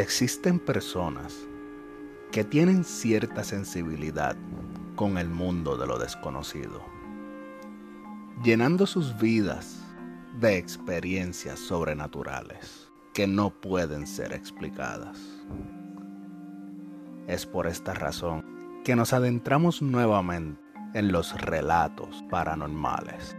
Existen personas que tienen cierta sensibilidad con el mundo de lo desconocido, llenando sus vidas de experiencias sobrenaturales que no pueden ser explicadas. Es por esta razón que nos adentramos nuevamente en los relatos paranormales.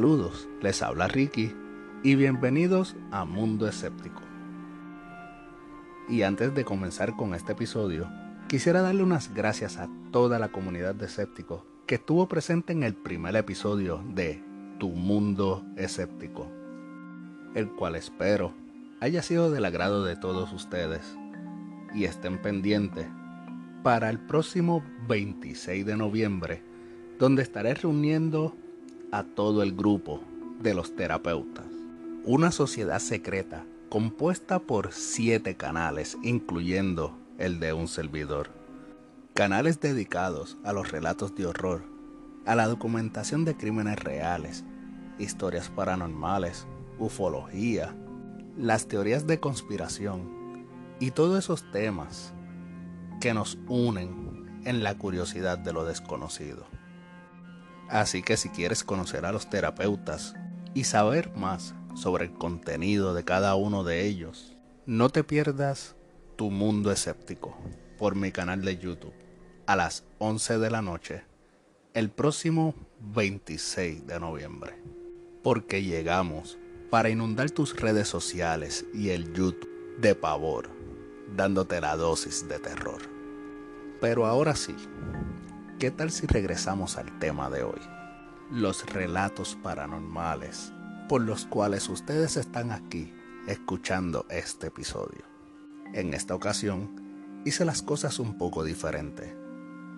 Saludos, les habla Ricky y bienvenidos a Mundo Escéptico. Y antes de comenzar con este episodio, quisiera darle unas gracias a toda la comunidad de escépticos que estuvo presente en el primer episodio de Tu Mundo Escéptico, el cual espero haya sido del agrado de todos ustedes y estén pendientes para el próximo 26 de noviembre, donde estaré reuniendo a todo el grupo de los terapeutas, una sociedad secreta compuesta por siete canales, incluyendo el de un servidor. Canales dedicados a los relatos de horror, a la documentación de crímenes reales, historias paranormales, ufología, las teorías de conspiración y todos esos temas que nos unen en la curiosidad de lo desconocido. Así que si quieres conocer a los terapeutas y saber más sobre el contenido de cada uno de ellos, no te pierdas tu Mundo Escéptico por mi canal de YouTube a las 11 de la noche el próximo 26 de noviembre. Porque llegamos para inundar tus redes sociales y el YouTube de pavor, dándote la dosis de terror. Pero ahora sí, ¿qué tal si regresamos al tema de hoy? Los relatos paranormales por los cuales ustedes están aquí escuchando este episodio. En esta ocasión hice las cosas un poco diferente,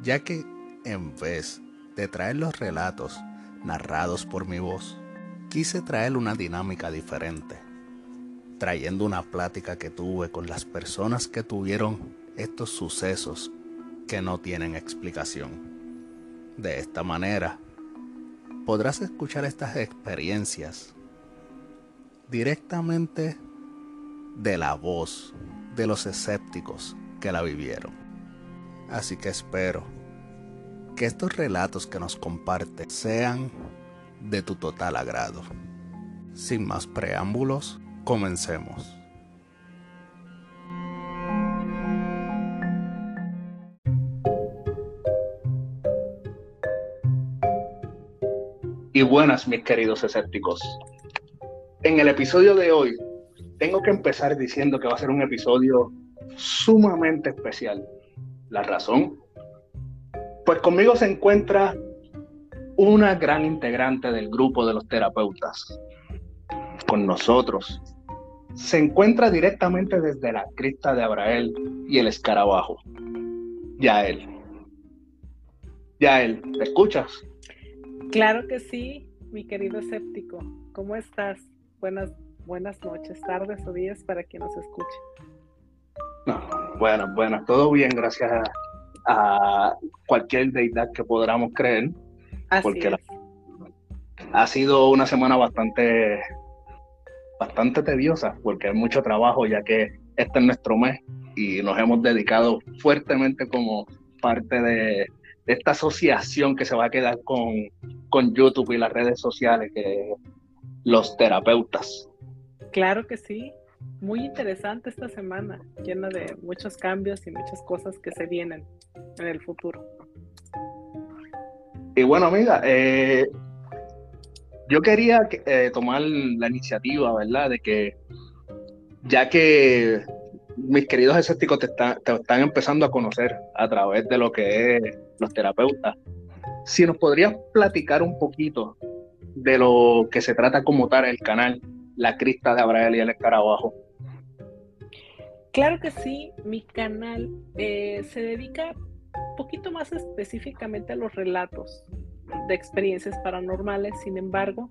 ya que en vez de traer los relatos narrados por mi voz, quise traer una dinámica diferente, trayendo una plática que tuve con las personas que tuvieron estos sucesos que no tienen explicación. De esta manera, podrás escuchar estas experiencias directamente de la voz de los escépticos que la vivieron. Así que espero que estos relatos que nos comparten sean de tu total agrado. Sin más preámbulos, comencemos. Y buenas, mis queridos escépticos. En el episodio de hoy tengo que empezar diciendo que va a ser un episodio sumamente especial. La razón, pues conmigo se encuentra una gran integrante del grupo de los terapeutas. Con nosotros se encuentra directamente desde la crista de Abrael y el escarabajo. Yael. Yael, ¿te escuchas? Claro que sí, mi querido escéptico. ¿Cómo estás? Buenas buenas noches, tardes o días para quien nos escuche. bueno, bueno, todo bien, gracias a, cualquier deidad que podamos creer. porque ha sido una semana bastante, bastante tediosa, porque hay mucho trabajo, ya que este es nuestro mes y nos hemos dedicado fuertemente como parte de, esta asociación que se va a quedar con, con YouTube y las redes sociales, que los terapeutas. Claro que sí. Muy interesante esta semana, llena de muchos cambios y muchas cosas que se vienen en el futuro. Y bueno, amiga, eh, yo quería eh, tomar la iniciativa, ¿verdad? De que ya que mis queridos escépticos te, te están empezando a conocer a través de lo que es los terapeutas, si nos podrías platicar un poquito de lo que se trata como tal el canal, la crista de Abrael y el escarabajo. Claro que sí, mi canal eh, se dedica un poquito más específicamente a los relatos de experiencias paranormales, sin embargo,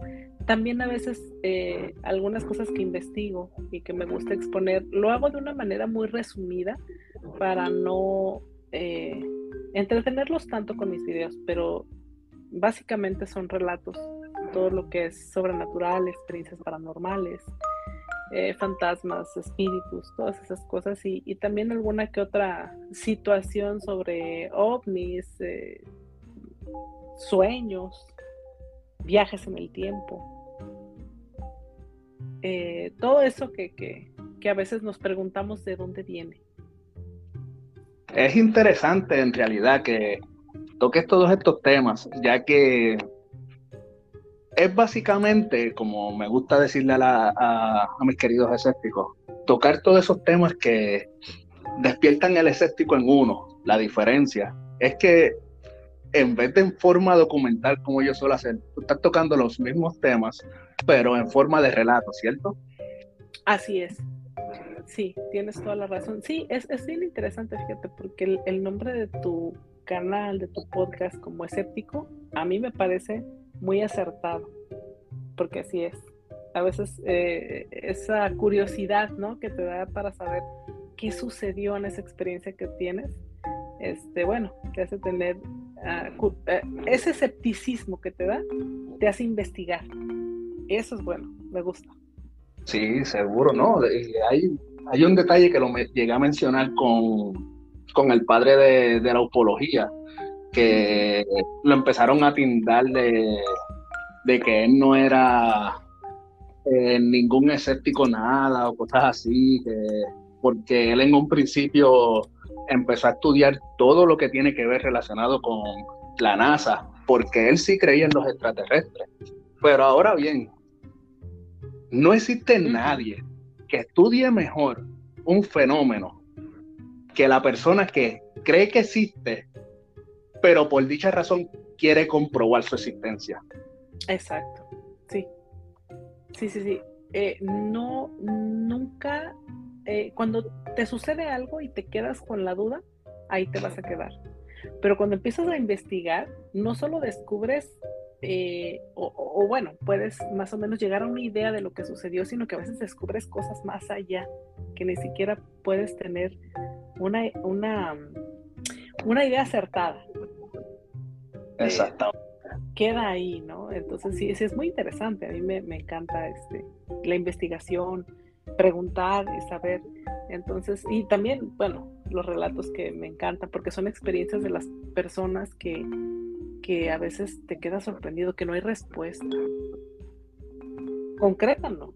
también a veces eh, algunas cosas que investigo y que me gusta exponer, lo hago de una manera muy resumida para no eh, entretenerlos tanto con mis videos, pero básicamente son relatos, todo lo que es sobrenatural, experiencias paranormales, eh, fantasmas, espíritus, todas esas cosas y, también alguna que otra situación sobre ovnis, eh, sueños, viajes en el tiempo. Todo eso que, que a veces nos preguntamos de dónde viene es interesante en realidad que toques todos estos temas, ya que es básicamente, como me gusta decirle a, mis queridos escépticos, tocar todos esos temas que despiertan el escéptico en uno. La diferencia es que en vez de en forma documental, como yo suelo hacer, tú estás tocando los mismos temas, pero en forma de relato, ¿cierto? Así es. Sí, tienes toda la razón. Sí, es, es bien interesante, fíjate, porque el, nombre de tu canal, de tu podcast como escéptico, a mí me parece muy acertado, porque así es. A veces eh, esa curiosidad, ¿no? Que te da para saber qué sucedió en esa experiencia que tienes, este, bueno, te hace tener eh, ese escepticismo que te da, te hace investigar. Eso es bueno, me gusta. Sí, seguro, ¿no? Hay hay un detalle que lo llegué a mencionar con, con el padre de, la upología, que lo empezaron a tindar de, que él no era eh, ningún escéptico nada o cosas así, porque él en un principio empezó a estudiar todo lo que tiene que ver relacionado con la NASA, porque él sí creía en los extraterrestres. Pero ahora bien, no existe nadie que estudie mejor un fenómeno que la persona que cree que existe, pero por dicha razón quiere comprobar su existencia. Exacto, sí. Sí, sí, sí. Eh, no, nunca, eh, cuando te sucede algo y te quedas con la duda, ahí te vas a quedar. Pero cuando empiezas a investigar, no solo descubres eh, o, bueno, puedes más o menos llegar a una idea de lo que sucedió, sino que a veces descubres cosas más allá, que ni siquiera puedes tener una, una, una idea acertada. Exacto. queda ahí, ¿no? Entonces sí, sí, es muy interesante, a mí me, me encanta este, la investigación, preguntar y saber. Entonces, y también, bueno, los relatos que me encantan, porque son experiencias de las personas que que a veces te queda sorprendido que no hay respuesta. Concrétalo.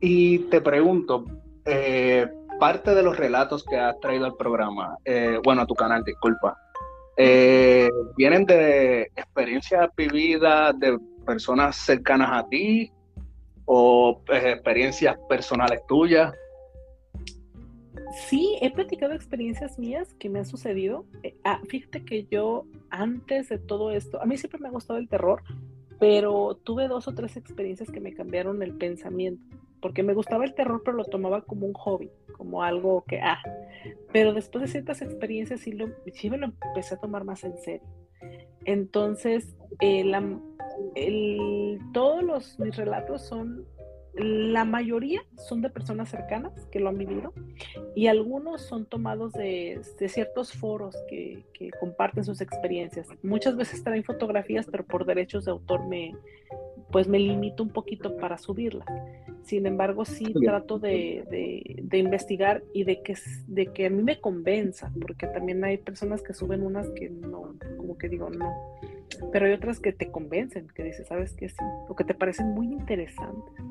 Y te pregunto, eh, parte de los relatos que has traído al programa, eh, bueno, a tu canal, disculpa, eh, ¿vienen de experiencias vividas de personas cercanas a ti o experiencias personales tuyas? Sí, he platicado experiencias mías que me han sucedido. Eh, ah, fíjate que yo antes de todo esto, a mí siempre me ha gustado el terror, pero tuve dos o tres experiencias que me cambiaron el pensamiento, porque me gustaba el terror, pero lo tomaba como un hobby, como algo que, ah, pero después de ciertas experiencias sí, lo, sí me lo empecé a tomar más en serio. Entonces, eh, todos los, mis relatos son la mayoría son de personas cercanas que lo han vivido y algunos son tomados de, ciertos foros que, comparten sus experiencias. Muchas veces traen fotografías, pero por derechos de autor me, pues me limito un poquito para subirlas. Sin embargo, sí trato de, investigar y de que, de que a mí me convenza, porque también hay personas que suben unas que no, como que digo, no. Pero hay otras que te convencen, que dices, ¿sabes qué? Sí, o que te parecen muy interesantes.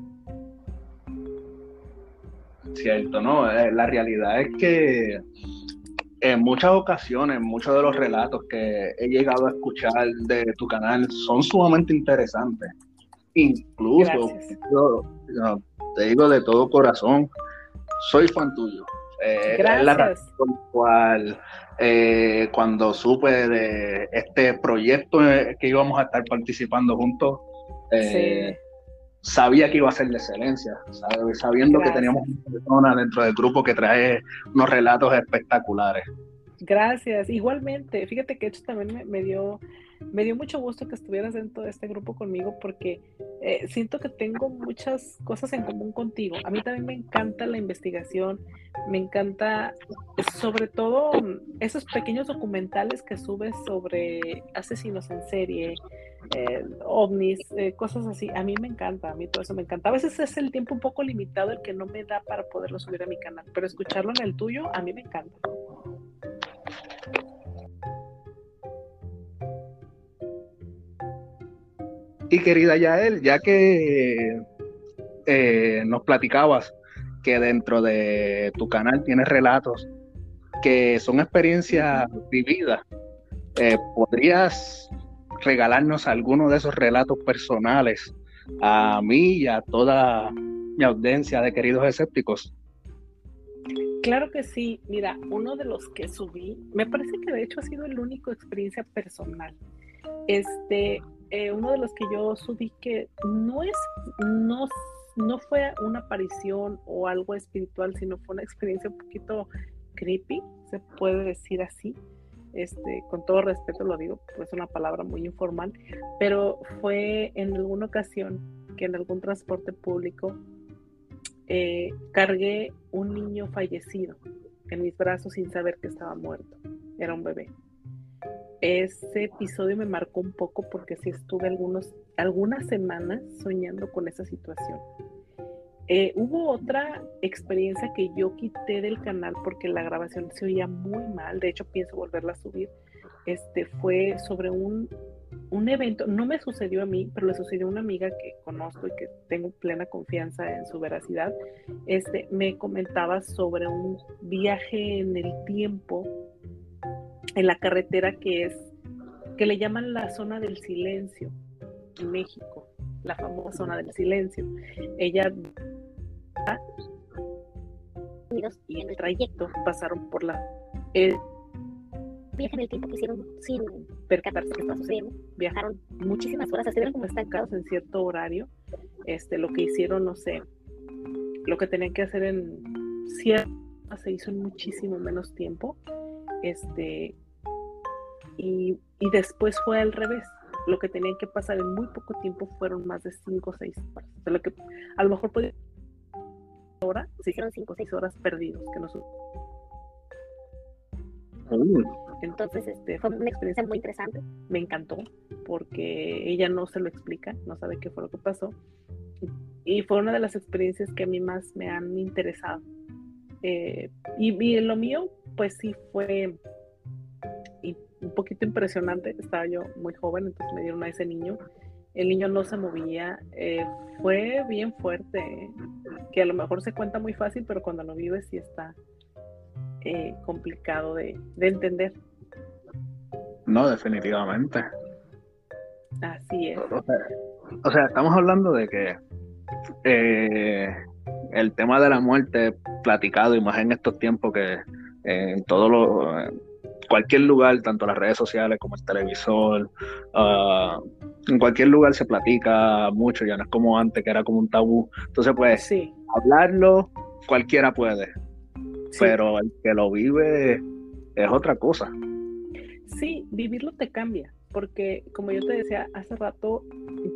Cierto, ¿no? Eh, la realidad es que en muchas ocasiones, muchos de los relatos que he llegado a escuchar de tu canal son sumamente interesantes. Incluso, te digo de todo corazón, soy fan tuyo. Eh, Gracias. la razón por la cual eh, cuando supe de este proyecto que íbamos a estar participando juntos, eh, sabía que iba a ser de excelencia, sabiendo que teníamos una persona dentro del grupo que trae unos relatos espectaculares. Gracias, igualmente. Fíjate que esto también me, dio me dio mucho gusto que estuvieras dentro de este grupo conmigo porque eh, siento que tengo muchas cosas en común contigo. A mí también me encanta la investigación, me encanta sobre todo esos pequeños documentales que subes sobre asesinos en serie, eh, ovnis, eh, cosas así. A mí me encanta, a mí todo eso me encanta. A veces es el tiempo un poco limitado el que no me da para poderlo subir a mi canal, pero escucharlo en el tuyo, a mí me encanta. Y querida Yael, ya que eh, nos platicabas que dentro de tu canal tienes relatos que son experiencias vividas, eh, ¿podrías regalarnos alguno de esos relatos personales a mí y a toda mi audiencia de queridos escépticos? Claro que sí. Mira, uno de los que subí, me parece que de hecho ha sido el único experiencia personal. Este, eh, uno de los que yo subí que no es, no, no fue una aparición o algo espiritual, sino fue una experiencia un poquito creepy, se puede decir así. Este, con todo respeto lo digo, pues es una palabra muy informal, pero fue en alguna ocasión que en algún transporte público eh, cargué un niño fallecido en mis brazos sin saber que estaba muerto. Era un bebé ese episodio me marcó un poco porque sí estuve algunas semanas soñando con esa situación. Eh, hubo otra experiencia que yo quité del canal porque la grabación se oía muy mal, de hecho pienso volverla a subir. Este fue sobre un, un evento, no me sucedió a mí, pero le sucedió a una amiga que conozco y que tengo plena confianza en su veracidad. Este me comentaba sobre un viaje en el tiempo en la carretera que es, que le llaman la zona del silencio en México, la famosa zona del silencio. Ella y en el trayecto pasaron por la el viaje en el tiempo que hicieron sin percatarse que estaba sucediendo. Viajaron muchísimas horas, estuvieron como estancados en cierto horario. Este, lo que hicieron, no sé, lo que tenían que hacer en cierto se hizo en muchísimo menos tiempo. Este, y, después fue al revés. Lo que tenían que pasar en muy poco tiempo fueron más de 5 o 6 horas. lo que a lo mejor podía ahora se hicieron 5 o 6 horas perdidos que nosotros entonces, este, fue una experiencia muy interesante, me encantó, porque ella no se lo explica, no sabe qué fue lo que pasó, y fue una de las experiencias que a mí más me han interesado. Eh, y, y, lo mío, pues sí fue un poquito impresionante. Estaba yo muy joven, entonces me dieron a ese niño. El niño no se movía. Eh, fue bien fuerte, que a lo mejor se cuenta muy fácil, pero cuando lo vives sí está eh, complicado de, entender. No, definitivamente. Así es. O sea, estamos hablando de que eh, el tema de la muerte platicado y más en estos tiempos que en todos los cualquier lugar, tanto las redes sociales como el televisor, ah, en cualquier lugar se platica mucho, ya no es como antes, que era como un tabú. Entonces, pues, hablarlo cualquiera puede, pero el que lo vive es otra cosa. Sí, vivirlo te cambia, porque como yo te decía hace rato,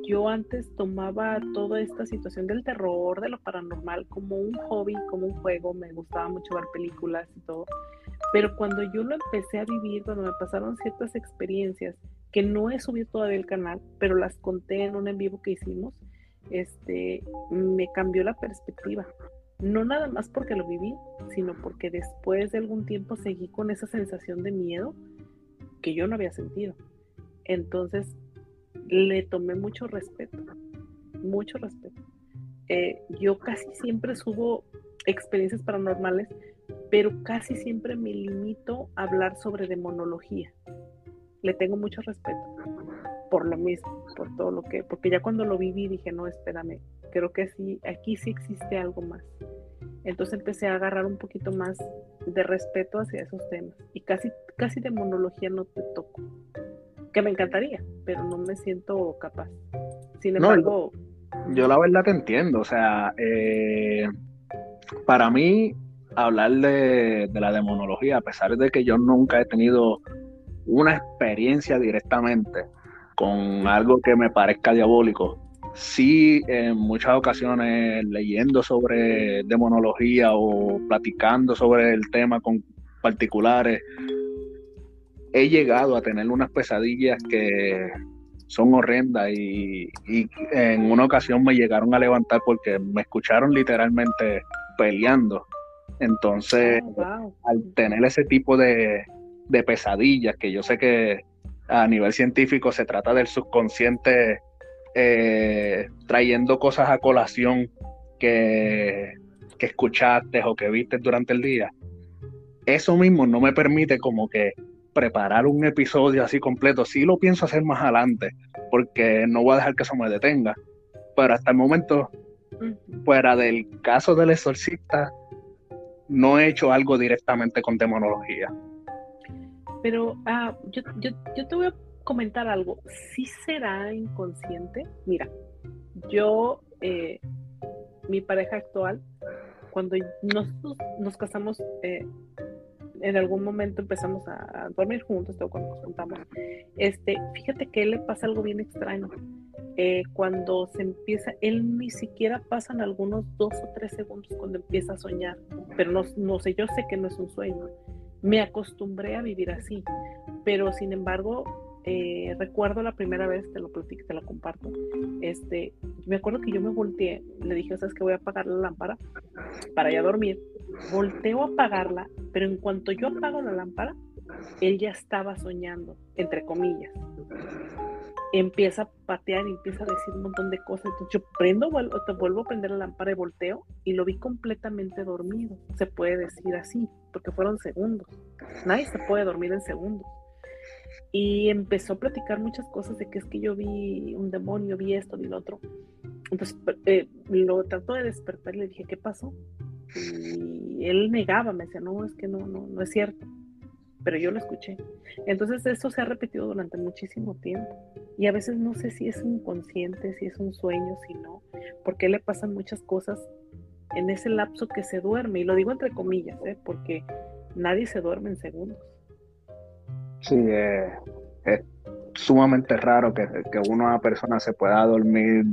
yo antes tomaba toda esta situación del terror, de lo paranormal, como un hobby, como un juego, me gustaba mucho ver películas y todo. Pero cuando yo lo empecé a vivir, cuando me pasaron ciertas experiencias que no he subido todavía el canal, pero las conté en un en vivo que hicimos, este, me cambió la perspectiva. No nada más porque lo viví, sino porque después de algún tiempo seguí con esa sensación de miedo que yo no había sentido. Entonces le tomé mucho respeto, mucho respeto. Eh, yo casi siempre subo experiencias paranormales, pero casi siempre me limito a hablar sobre demonología. Le tengo mucho respeto por lo mismo, por todo lo que, porque ya cuando lo viví dije, no, espérame, creo que sí, aquí sí existe algo más. Entonces empecé a agarrar un poquito más de respeto hacia esos temas. Y casi, casi de monología no te toco. Que me encantaría, pero no me siento capaz. Sin embargo. yo, la verdad te entiendo. O sea, eh, para mí, hablar de, la demonología, a pesar de que yo nunca he tenido una experiencia directamente con algo que me parezca diabólico, sí en muchas ocasiones leyendo sobre demonología o platicando sobre el tema con particulares, he llegado a tener unas pesadillas que son horrendas y, en una ocasión me llegaron a levantar porque me escucharon literalmente peleando. Entonces, oh, al tener ese tipo de, de pesadillas, que yo sé que a nivel científico se trata del subconsciente eh, trayendo cosas a colación que, que escuchaste o que viste durante el día, eso mismo no me permite como que preparar un episodio así completo. Sí lo pienso hacer más adelante, porque no voy a dejar que eso me detenga. Pero hasta el momento, fuera del caso del exorcista, no he hecho algo directamente con demonología. Pero ah, yo, yo, te voy a comentar algo. ¿Sí será inconsciente? Mira, yo, eh, mi pareja actual, cuando nosotros nos casamos, eh, en algún momento empezamos a, dormir juntos, cuando nos juntamos, este, fíjate que le pasa algo bien extraño. Eh, cuando se empieza, él ni siquiera pasan algunos dos o tres segundos cuando empieza a soñar, pero no, sé, yo sé que no es un sueño. Me acostumbré a vivir así, pero sin embargo, eh, recuerdo la primera vez, te lo platico, te lo comparto. Este, me acuerdo que yo me volteé, le dije, ¿sabes que Voy a apagar la lámpara para ya dormir. Volteo a apagarla, pero en cuanto yo apago la lámpara, él ya estaba soñando, entre comillas. Empieza a patear y empieza a decir un montón de cosas. Entonces yo prendo, vuelvo, te vuelvo a prender la lámpara y volteo y lo vi completamente dormido. Se puede decir así, porque fueron segundos. Nadie se puede dormir en segundos y empezó a platicar muchas cosas de que es que yo vi un demonio, vi esto, vi lo otro. Entonces eh, lo trató de despertar y le dije, ¿qué pasó? Y él negaba, me decía, no, es que no, no, no es cierto. Pero yo lo escuché. Entonces eso se ha repetido durante muchísimo tiempo. Y a veces no sé si es inconsciente, si es un sueño, si no, porque le pasan muchas cosas en ese lapso que se duerme. Y lo digo entre comillas, ¿eh? porque nadie se duerme en segundos. Sí, eh, es sumamente raro que, que, una persona se pueda dormir,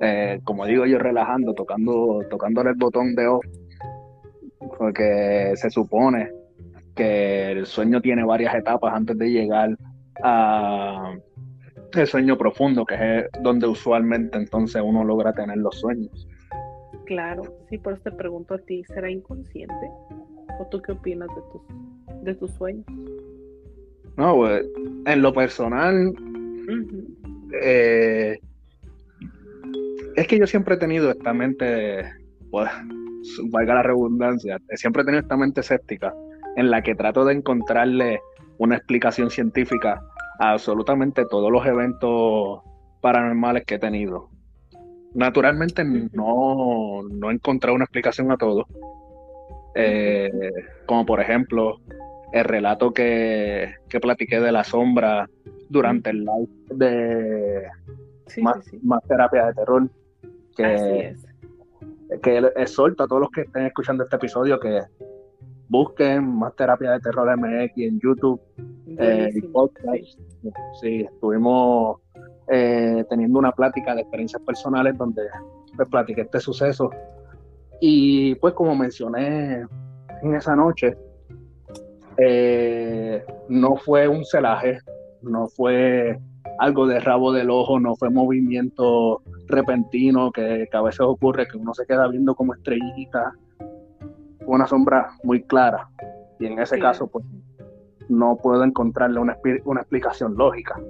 eh, como digo yo, relajando, tocando, tocándole el botón de off, porque se supone que el sueño tiene varias etapas antes de llegar a el sueño profundo, que es donde usualmente entonces uno logra tener los sueños. Claro, sí, por eso te pregunto a ti, ¿será inconsciente? ¿O tú qué opinas de tus, de tus sueños? No, pues, en lo personal, eh, es que yo siempre he tenido esta mente, pues, valga la redundancia, siempre he tenido esta mente escéptica en la que trato de encontrarle una explicación científica a absolutamente todos los eventos paranormales que he tenido. Naturalmente no, no he encontrado una explicación a todo. Eh, como por ejemplo, el relato que, que platiqué de la sombra durante el live de más, terapia de terror. Que, que exhorta a todos los que estén escuchando este episodio que busquen más terapia de terror MX en YouTube eh, y podcast. Sí, estuvimos eh, teniendo una plática de experiencias personales donde pues, platiqué este suceso. Y pues como mencioné en esa noche, eh, no fue un celaje, no fue algo de rabo del ojo, no fue movimiento repentino que, a veces ocurre que uno se queda viendo como estrellita, una sombra muy clara y en ese caso pues no puedo encontrarle una, una explicación lógica.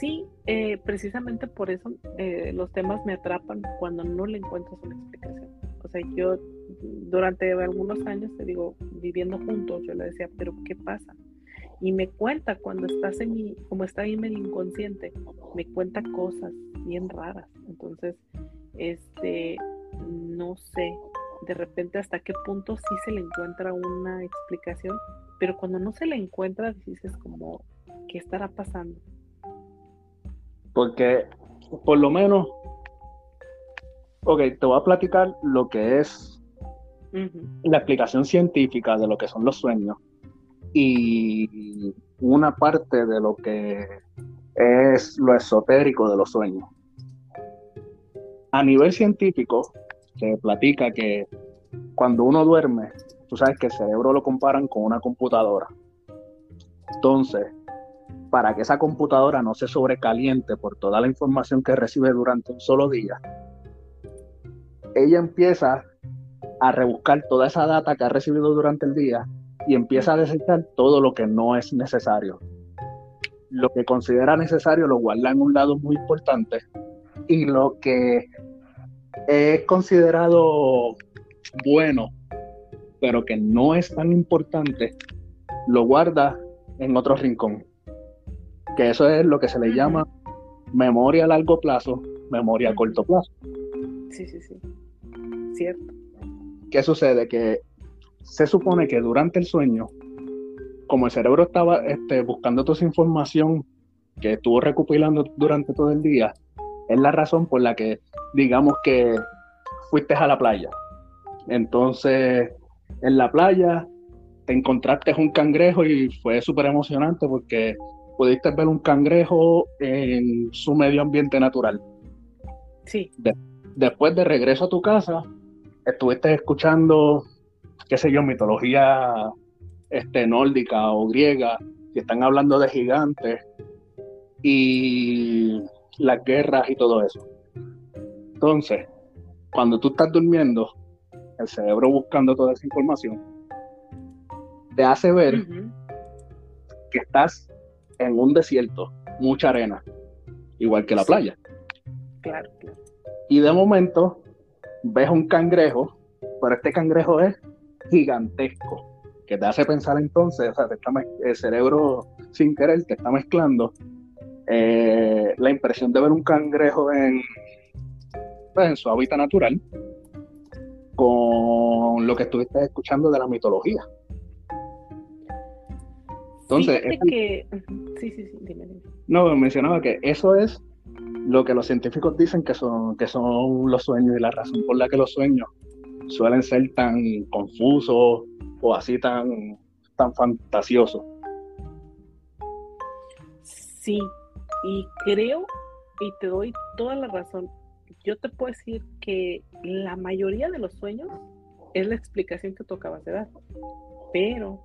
Sí, eh, precisamente por eso eh, los temas me atrapan cuando no le encuentras una explicación. O sea, yo durante algunos años, te digo, viviendo juntos, yo le decía, pero ¿qué pasa? Y me cuenta cuando estás en mi, como está ahí medio inconsciente, me cuenta cosas bien raras. Entonces, este, no sé, de repente hasta qué punto sí se le encuentra una explicación, pero cuando no se le encuentra, dices como, ¿qué estará pasando? Porque, por lo menos, ok, te voy a platicar lo que es la explicación científica de lo que son los sueños y una parte de lo que es lo esotérico de los sueños. A nivel científico, se platica que cuando uno duerme, tú sabes que el cerebro lo comparan con una computadora. Entonces, para que esa computadora no se sobrecaliente por toda la información que recibe durante un solo día, ella empieza a rebuscar toda esa data que ha recibido durante el día y empieza a desechar todo lo que no es necesario. Lo que considera necesario lo guarda en un lado muy importante y lo que es considerado bueno, pero que no es tan importante, lo guarda en otro rincón. Que eso es lo que se le llama memoria a largo plazo, memoria a corto plazo. Sí, sí, sí. Cierto. ¿Qué sucede? Que se supone que durante el sueño, como el cerebro estaba este, buscando toda esa información que estuvo recopilando durante todo el día, es la razón por la que, digamos que fuiste a la playa. Entonces, en la playa te encontraste un cangrejo y fue súper emocionante porque pudiste ver un cangrejo en su medio ambiente natural. Sí. después de regreso a tu casa, estuviste escuchando, qué sé yo, mitología este, nórdica o griega, que están hablando de gigantes y las guerras y todo eso. Entonces, cuando tú estás durmiendo, el cerebro buscando toda esa información, te hace ver que estás en un desierto, mucha arena, igual que la playa. Claro, claro. Y de momento ves un cangrejo, pero este cangrejo es gigantesco, que te hace pensar entonces, o sea, el cerebro sin querer te está mezclando eh, la impresión de ver un cangrejo en, pues, en su hábitat natural con lo que estuviste escuchando de la mitología. Entonces, que... sí, sí, sí, dime, No, mencionaba que eso es lo que los científicos dicen que son, que son los sueños y la razón por la que los sueños suelen ser tan confusos o así tan, tan fantasiosos. Sí, y creo, y te doy toda la razón, yo te puedo decir que la mayoría de los sueños es la explicación que tú acabas de dar, pero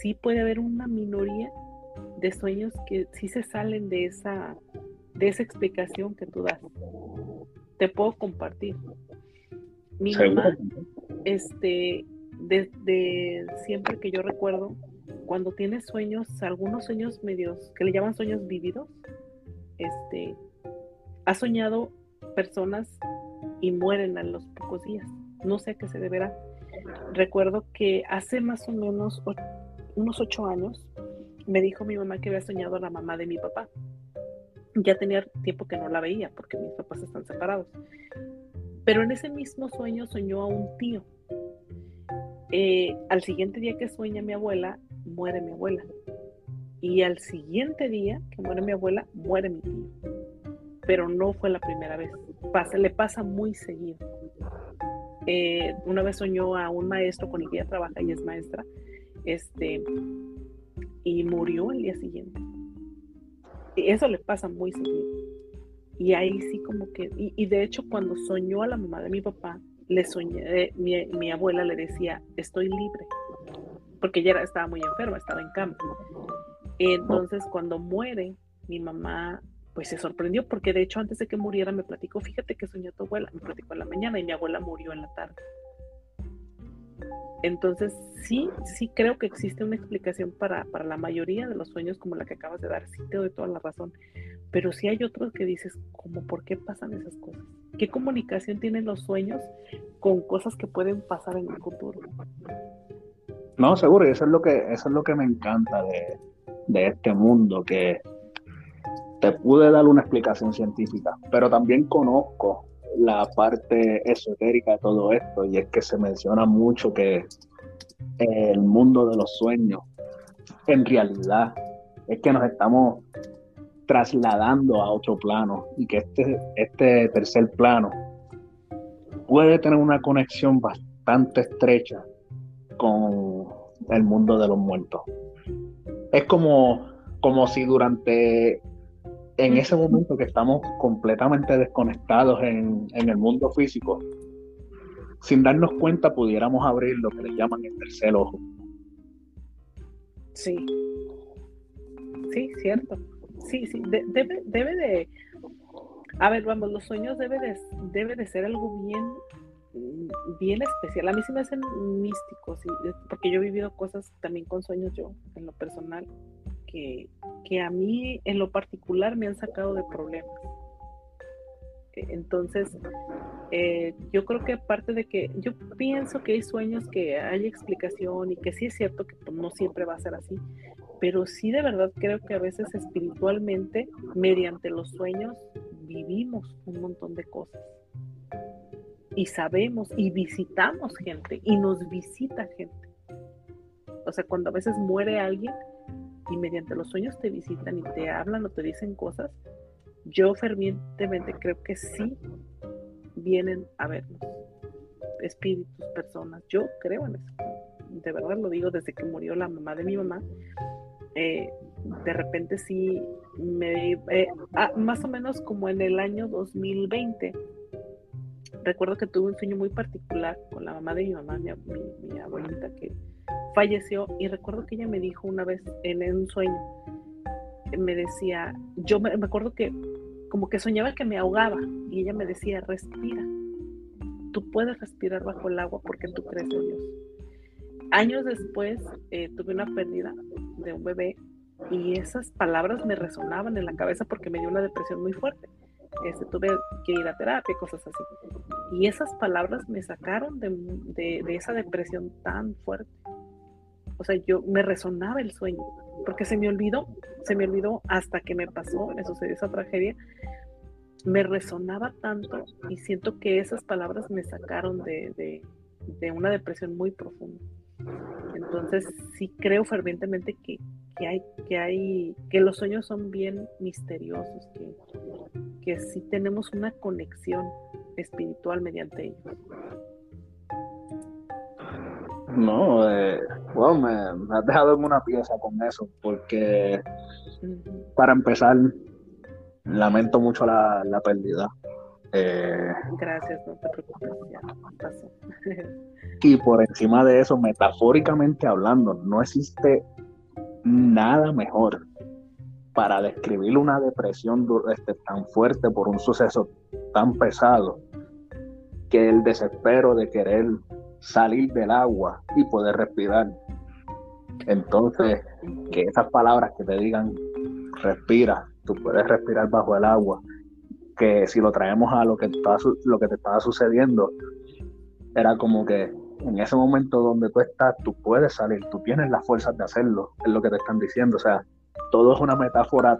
sí puede haber una minoría de sueños que sí se salen de esa de esa explicación que tú das. Te puedo compartir. Mi mamá, este, desde siempre que yo recuerdo, cuando tiene sueños, algunos sueños medios, que le llaman sueños vívidos, este, ha soñado personas y mueren a los pocos días. No sé a qué se deberá. Recuerdo que hace más o menos unos ocho años me dijo mi mamá que había soñado a la mamá de mi papá ya tenía tiempo que no la veía porque mis papás están separados. Pero en ese mismo sueño soñó a un tío. Eh, al siguiente día que sueña mi abuela, muere mi abuela. Y al siguiente día que muere mi abuela, muere mi tío. Pero no fue la primera vez. Pasa, le pasa muy seguido. Eh, una vez soñó a un maestro con el que ella trabaja y es maestra, este, y murió el día siguiente eso le pasa muy seguido. Y ahí sí como que, y, de hecho cuando soñó a la mamá de mi papá, le soñé, mi, abuela le decía, estoy libre, porque ella estaba muy enferma, estaba en cama. Entonces cuando muere, mi mamá pues se sorprendió, porque de hecho antes de que muriera me platicó, fíjate que soñó tu abuela, me platicó en la mañana y mi abuela murió en la tarde. Entonces, sí, sí creo que existe una explicación para, para, la mayoría de los sueños como la que acabas de dar, sí te doy toda la razón, pero sí hay otros que dices, como por qué pasan esas cosas? ¿Qué comunicación tienen los sueños con cosas que pueden pasar en el futuro? No, seguro, y eso es lo que, eso es lo que me encanta de, de este mundo, que te pude dar una explicación científica, pero también conozco la parte esotérica de todo esto, y es que se menciona mucho que el mundo de los sueños, en realidad, es que nos estamos trasladando a otro plano y que este, este tercer plano puede tener una conexión bastante estrecha con el mundo de los muertos. Es como, como si durante en ese momento que estamos completamente desconectados en, el mundo físico, sin darnos cuenta pudiéramos abrir lo que le llaman el tercer ojo. Sí, sí, cierto. Sí, sí, debe, debe de... A ver, vamos, los sueños debe de, debe de ser algo bien, bien especial. A mí sí me hacen místicos, porque yo he vivido cosas también con sueños yo, en lo personal que, a mí en lo particular me han sacado de problemas. E, entonces, eh, yo creo que aparte de que yo pienso que hay sueños que hay explicación y que sí es cierto que pues, no siempre va a ser así, pero sí de verdad creo que a veces espiritualmente, mediante los sueños, vivimos un montón de cosas. Y sabemos y visitamos gente y nos visita gente. O sea, cuando a veces muere alguien, y mediante los sueños te visitan y te hablan o te dicen cosas, yo fervientemente creo que sí vienen a vernos. Espíritus, personas, yo creo en eso. De verdad lo digo desde que murió la mamá de mi mamá. Eh, de repente sí me eh, ah, más o menos como en el año 2020 recuerdo que tuve un sueño muy particular con la mamá de mi mamá mi, mi abuelita que falleció y recuerdo que ella me dijo una vez en, un sueño, me decía, yo me, acuerdo que como que soñaba que me ahogaba y ella me decía, respira, tú puedes respirar bajo el agua porque tú crees en Dios. Años después eh, tuve una pérdida de un bebé y esas palabras me resonaban en la cabeza porque me dio una depresión muy fuerte. Este, tuve que ir a terapia, cosas así. Y esas palabras me sacaron de, de esa depresión tan fuerte o sea, yo me resonaba el sueño, porque se me olvidó, se me olvidó hasta que me pasó, me sucedió esa tragedia, me resonaba tanto y siento que esas palabras me sacaron de, una depresión muy profunda. Entonces sí creo fervientemente que, hay, que hay, que los sueños son bien misteriosos, que, que sí tenemos una conexión espiritual mediante ellos. No, eh, me, has dejado en una pieza con eso, porque para empezar, lamento mucho la, pérdida. Eh, Gracias, no te preocupes, ya pasó. y por encima de eso, metafóricamente hablando, no existe nada mejor para describir una depresión este, tan fuerte por un suceso tan pesado que el desespero de querer salir del agua y poder respirar. Entonces, que esas palabras que te digan, respira, tú puedes respirar bajo el agua, que si lo traemos a lo que, lo que te estaba sucediendo, era como que en ese momento donde tú estás, tú puedes salir, tú tienes las fuerzas de hacerlo, es lo que te están diciendo. O sea, todo es una metáfora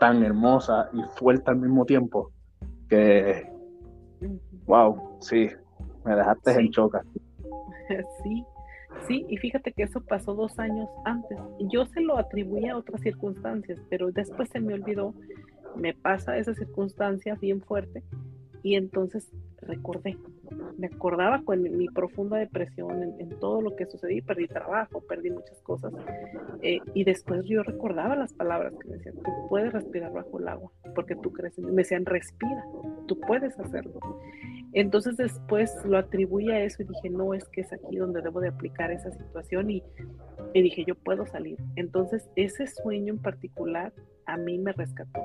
tan hermosa y fuerte al mismo tiempo que, wow, sí, me dejaste en choca. Sí, sí, y fíjate que eso pasó dos años antes. Yo se lo atribuía a otras circunstancias, pero después se me olvidó, me pasa esa circunstancia bien fuerte y entonces recordé, me acordaba con mi profunda depresión en, todo lo que sucedí, perdí trabajo, perdí muchas cosas eh, y después yo recordaba las palabras que me decían, tú puedes respirar bajo el agua porque tú crees, me decían, respira, tú puedes hacerlo. Entonces después lo atribuí a eso y dije, no, es que es aquí donde debo de aplicar esa situación y, y dije, yo puedo salir. Entonces ese sueño en particular a mí me rescató.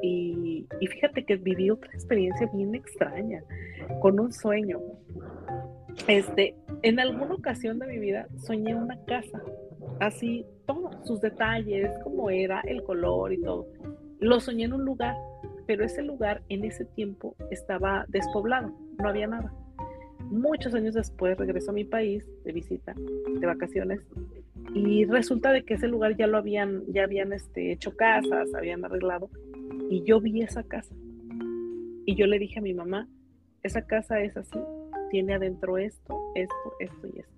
Y, y, fíjate que viví otra experiencia bien extraña con un sueño. Este, en alguna ocasión de mi vida soñé una casa, así, todos sus detalles, cómo era, el color y todo. Lo soñé en un lugar, pero ese lugar en ese tiempo estaba despoblado, no había nada. Muchos años después regreso a mi país de visita, de vacaciones, y resulta de que ese lugar ya lo habían, ya habían este, hecho casas, habían arreglado, y yo vi esa casa. Y yo le dije a mi mamá, esa casa es así, tiene adentro esto, esto, esto y esto.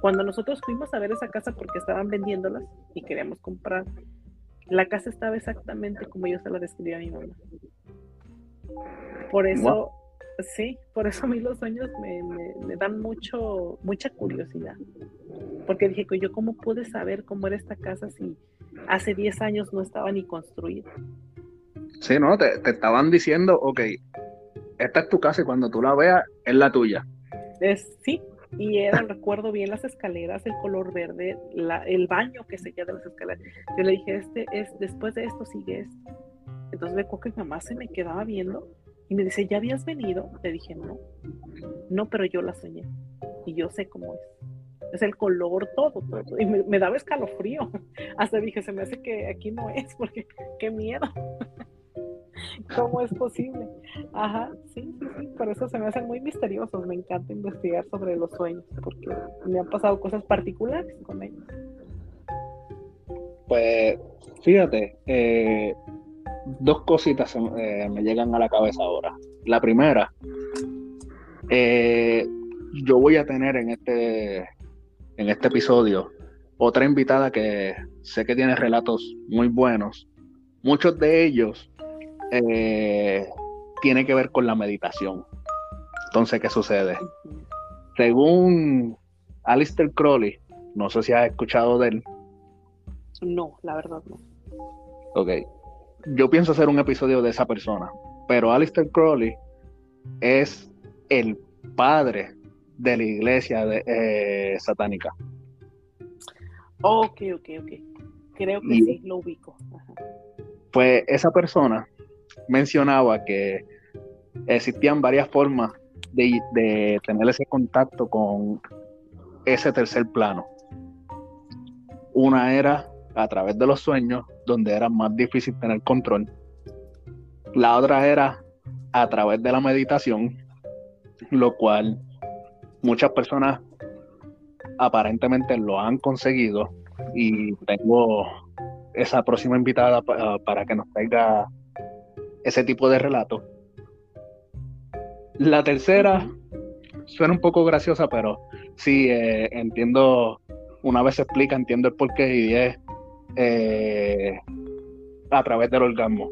Cuando nosotros fuimos a ver esa casa porque estaban vendiéndolas y queríamos comprar, la casa estaba exactamente como yo se la describí a mi mamá. Por eso, sí, por eso a mí los sueños me, dan mucho, mucha curiosidad. Porque dije, yo cómo pude saber cómo era esta casa si hace 10 años no estaba ni construida. Sí, no, te, te estaban diciendo, ok, esta es tu casa y cuando tú la veas, es la tuya. Es, sí, y era, recuerdo bien las escaleras, el color verde, el baño que seguía de las escaleras. Yo le dije, este es, después de esto sigue esto. Entonces me que mamá se me quedaba viendo y me dice, ¿ya habías venido? Le dije, no, no, pero yo la soñé y yo sé cómo es. Es el color, todo, todo. Y me, me daba escalofrío. Hasta dije, se me hace que aquí no es, porque qué miedo. ¿Cómo es posible? Ajá, sí, sí, sí, por eso se me hacen muy misteriosos. Me encanta investigar sobre los sueños, porque me han pasado cosas particulares con ellos. Pues fíjate, eh, dos cositas eh, me llegan a la cabeza ahora. La primera, eh, yo voy a tener en este, en este episodio otra invitada que sé que tiene relatos muy buenos. Muchos de ellos eh, tiene que ver con la meditación. Entonces, ¿qué sucede? Según Alistair Crowley, no sé si has escuchado de él. No, la verdad no. Ok. Yo pienso hacer un episodio de esa persona, pero Alistair Crowley es el padre de la iglesia de, eh, satánica. Ok, ok, ok. Creo que sí, lo ubico. Pues esa persona mencionaba que existían varias formas de, tener ese contacto con ese tercer plano. Una era a través de los sueños, donde era más difícil tener control. La otra era a través de la meditación, lo cual muchas personas aparentemente lo han conseguido y tengo esa próxima invitada para que nos traiga ese tipo de relato. La tercera suena un poco graciosa, pero sí, eh, entiendo, una vez se explica, entiendo el porqué y es eh, a través del orgasmo.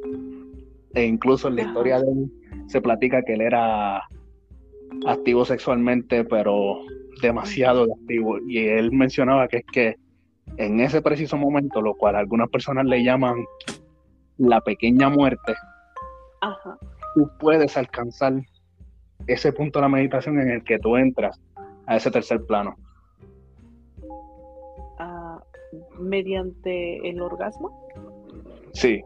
E incluso en la historia de él se platica que él era activo sexualmente, pero demasiado activo. Y él mencionaba que es que en ese preciso momento, lo cual algunas personas le llaman la pequeña muerte, tú puedes alcanzar ese punto de la meditación en el que tú entras a ese tercer plano. Ah, ¿Mediante el orgasmo? Sí.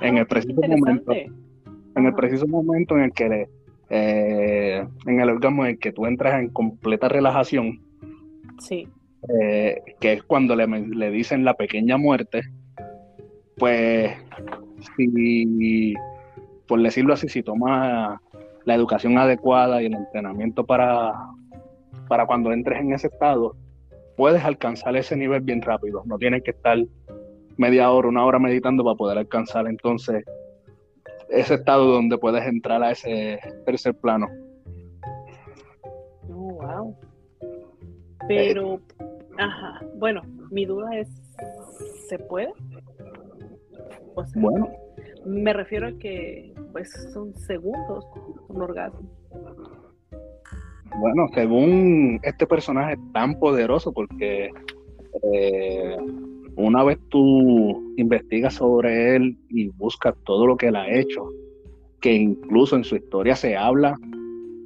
en el preciso momento. En el preciso momento en el que eh, en el orgasmo en el que tú entras en completa relajación. Sí. Eh, que es cuando le, le dicen la pequeña muerte, pues si por decirlo así, si tomas la educación adecuada y el entrenamiento para, para cuando entres en ese estado, puedes alcanzar ese nivel bien rápido. No tienes que estar media hora, una hora meditando para poder alcanzar entonces ese estado donde puedes entrar a ese tercer plano. Oh, wow. Pero, ajá, bueno, mi duda es, ¿se puede? bueno, me refiero a que pues son segundos un orgasmo. Bueno, según este personaje tan poderoso, porque eh, una vez tú investigas sobre él y buscas todo lo que él ha hecho, que incluso en su historia se habla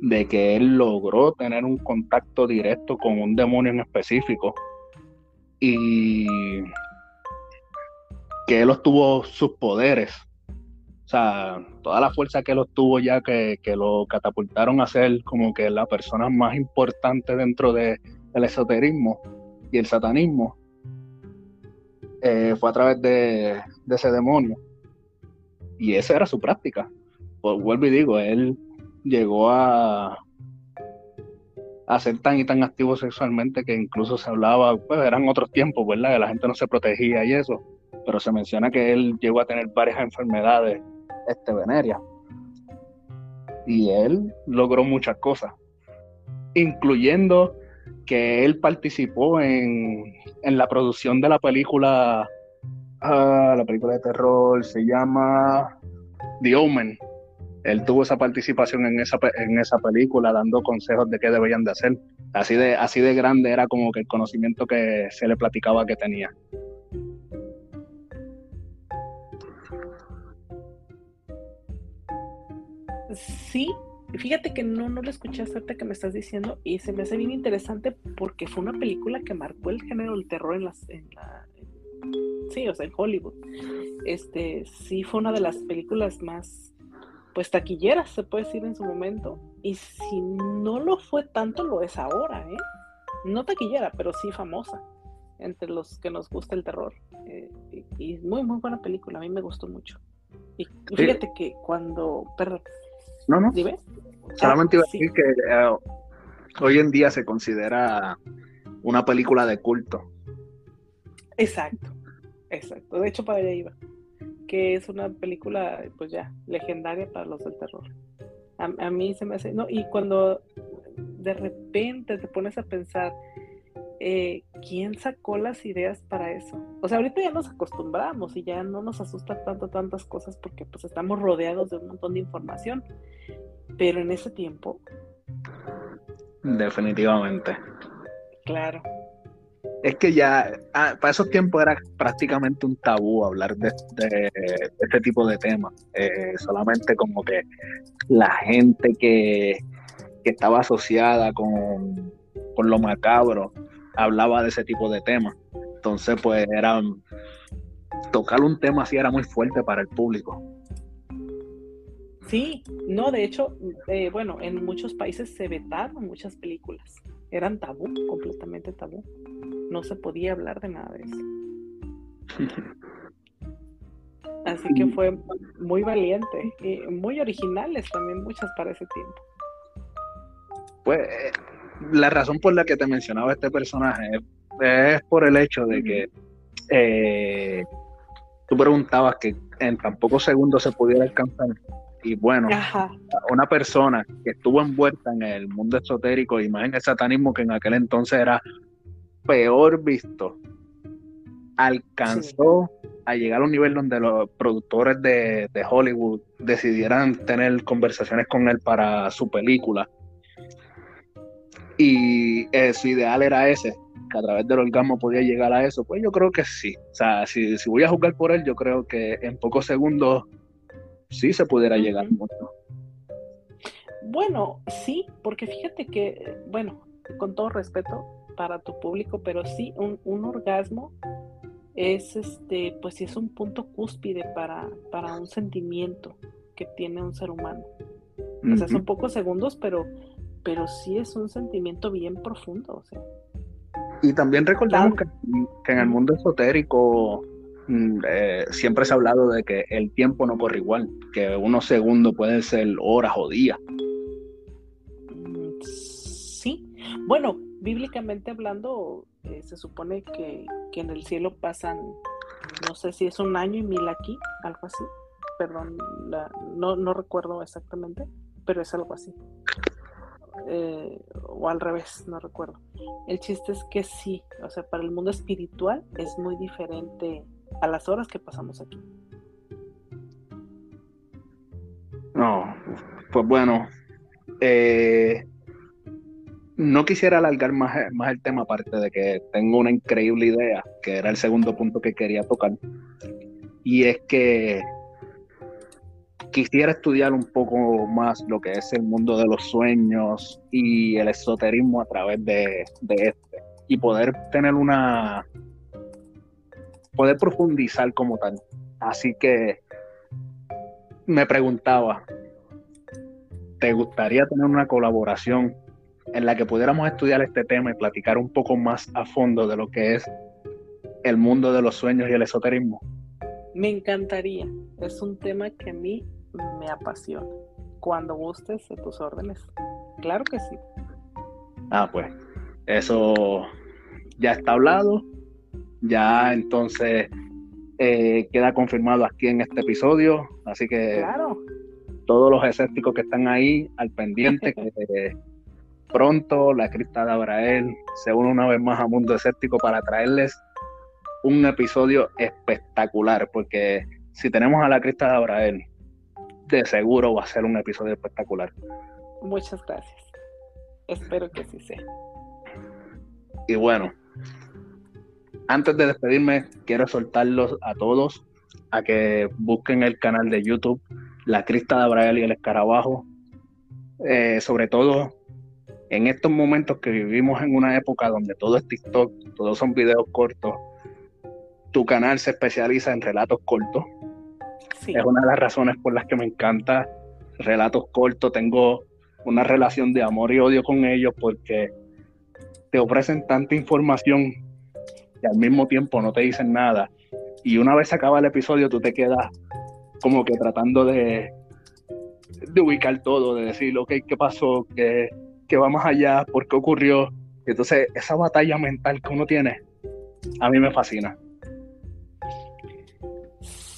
de que él logró tener un contacto directo con un demonio en específico y que él obtuvo sus poderes. Sea, toda la fuerza que él obtuvo ya que, lo catapultaron a ser como que la persona más importante dentro del esoterismo y el satanismo, eh, fue a través de, ese demonio. Y esa era su práctica. Pues vuelvo y digo, él llegó a, ser tan y tan activo sexualmente que incluso se hablaba, pues eran otros tiempos, ¿verdad? Que la gente no se protegía y eso, pero se menciona que él llegó a tener varias enfermedades este, venéreas. Y él logró muchas cosas, incluyendo que él participó en, en la producción de la película, ah, la película de terror se llama The Omen, él tuvo esa participación en esa, en esa película, dando consejos de qué debían de hacer. Así de, así de grande era como que el conocimiento que se le platicaba que tenía. Sí, fíjate que no, no lo escuché hasta que me estás diciendo y se me hace bien interesante porque fue una película que marcó el género del terror en las en la sí, o sea, en Hollywood. Este, sí fue una de las películas más pues taquillera, se puede decir en su momento. Y si no lo fue tanto, lo es ahora, ¿eh? No taquillera, pero sí famosa entre los que nos gusta el terror. Eh, y, muy, muy buena película, a mí me gustó mucho. Y, fíjate que cuando, perdón. No, no. Dime. Solamente iba a ah, decir que eh, hoy en día se considera una película de culto. Exacto, exacto. De hecho, para allá iba que es una película, pues ya, legendaria para los del terror. A, mí se me hace, no, y cuando de repente te pones a pensar, eh, ¿quién sacó las ideas para eso? O sea, ahorita ya nos acostumbramos y ya no nos asusta tanto tantas cosas porque pues estamos rodeados de un montón de información, pero en ese tiempo... Definitivamente. Claro, es que ya ah, para esos tiempos era prácticamente un tabú hablar de, este tipo de temas. Eh, solamente como que la gente que, estaba asociada con, lo macabro hablaba de ese tipo de temas. Entonces, pues era tocar un tema así era muy fuerte para el público. Sí, no, de hecho, eh, bueno, en muchos países se vetaron muchas películas. Eran tabú, completamente tabú no se podía hablar de nada de eso. Así que fue muy valiente y muy originales también muchas para ese tiempo. Pues la razón por la que te mencionaba este personaje es por el hecho de que eh, tú preguntabas que en tan pocos segundos se pudiera alcanzar. Y bueno, una persona que estuvo envuelta en el mundo esotérico y más en el satanismo que en aquel entonces era peor visto, alcanzó a llegar a un nivel donde los productores de, Hollywood decidieran tener conversaciones con él para su película. Y eh, su ideal era ese, que a través del orgasmo podía llegar a eso. Pues yo creo que sí. O sea, si, voy a jugar por él, yo creo que en pocos segundos sí se pudiera llegar mucho. Bueno, sí, porque fíjate que, bueno, con todo respeto, para tu público, pero sí, un, orgasmo es este, pues sí es un punto cúspide para, para un sentimiento que tiene un ser humano. O sea, son pocos segundos, pero, pero sí es un sentimiento bien profundo, o sea. Y también recordamos que, en el mundo esotérico mm, eh, siempre se ha hablado de que el tiempo no corre igual, que unos segundos pueden ser horas o días. Mm, sí, bueno, bíblicamente hablando, eh, se supone que, en el cielo pasan, no sé si es un año y mil aquí, algo así. Perdón, no, no recuerdo exactamente, pero es algo así. Eh, o al revés, no recuerdo. El chiste es que sí, o sea, para el mundo espiritual es muy diferente a las horas que pasamos aquí. No, pues bueno, eh, no quisiera alargar más, más el tema, aparte de que tengo una increíble idea, que era el segundo punto que quería tocar, y es que quisiera estudiar un poco más lo que es el mundo de los sueños y el esoterismo a través de, de este, y poder tener una, poder profundizar como tal. Así que me preguntaba, ¿te gustaría tener una colaboración en la que pudiéramos estudiar este tema y platicar un poco más a fondo de lo que es el mundo de los sueños y el esoterismo? Me encantaría. Es un tema que a mí me apasiona. Cuando gustes de tus órdenes. Claro que sí. Ah, pues eso ya está hablado. Ya entonces eh, queda confirmado aquí en este episodio. Así que claro. todos los escépticos que están ahí al pendiente, que pronto la crista de Abrael se une una vez más a Mundo Escéptico para traerles un episodio espectacular, porque si tenemos a la crista de Abrael, de seguro va a ser un episodio espectacular. Muchas gracias. Espero que sí sea. Y bueno, antes de despedirme, quiero soltarlos a todos a que busquen el canal de YouTube, La Crista de Abrael y el Escarabajo. Eh, sobre todo en estos momentos que vivimos en una época donde todo es TikTok, todos son videos cortos, tu canal se especializa en relatos cortos. Es una de las razones por las que me encanta relatos cortos. Tengo una relación de amor y odio con ellos porque te ofrecen tanta información y al mismo tiempo no te dicen nada. Y una vez acaba el episodio, tú te quedas como que tratando de, de ubicar todo, de decir, ok, ¿qué pasó? ¿Qué, ¿Qué va más allá? ¿Por qué ocurrió? Entonces, esa batalla mental que uno tiene, a mí me fascina.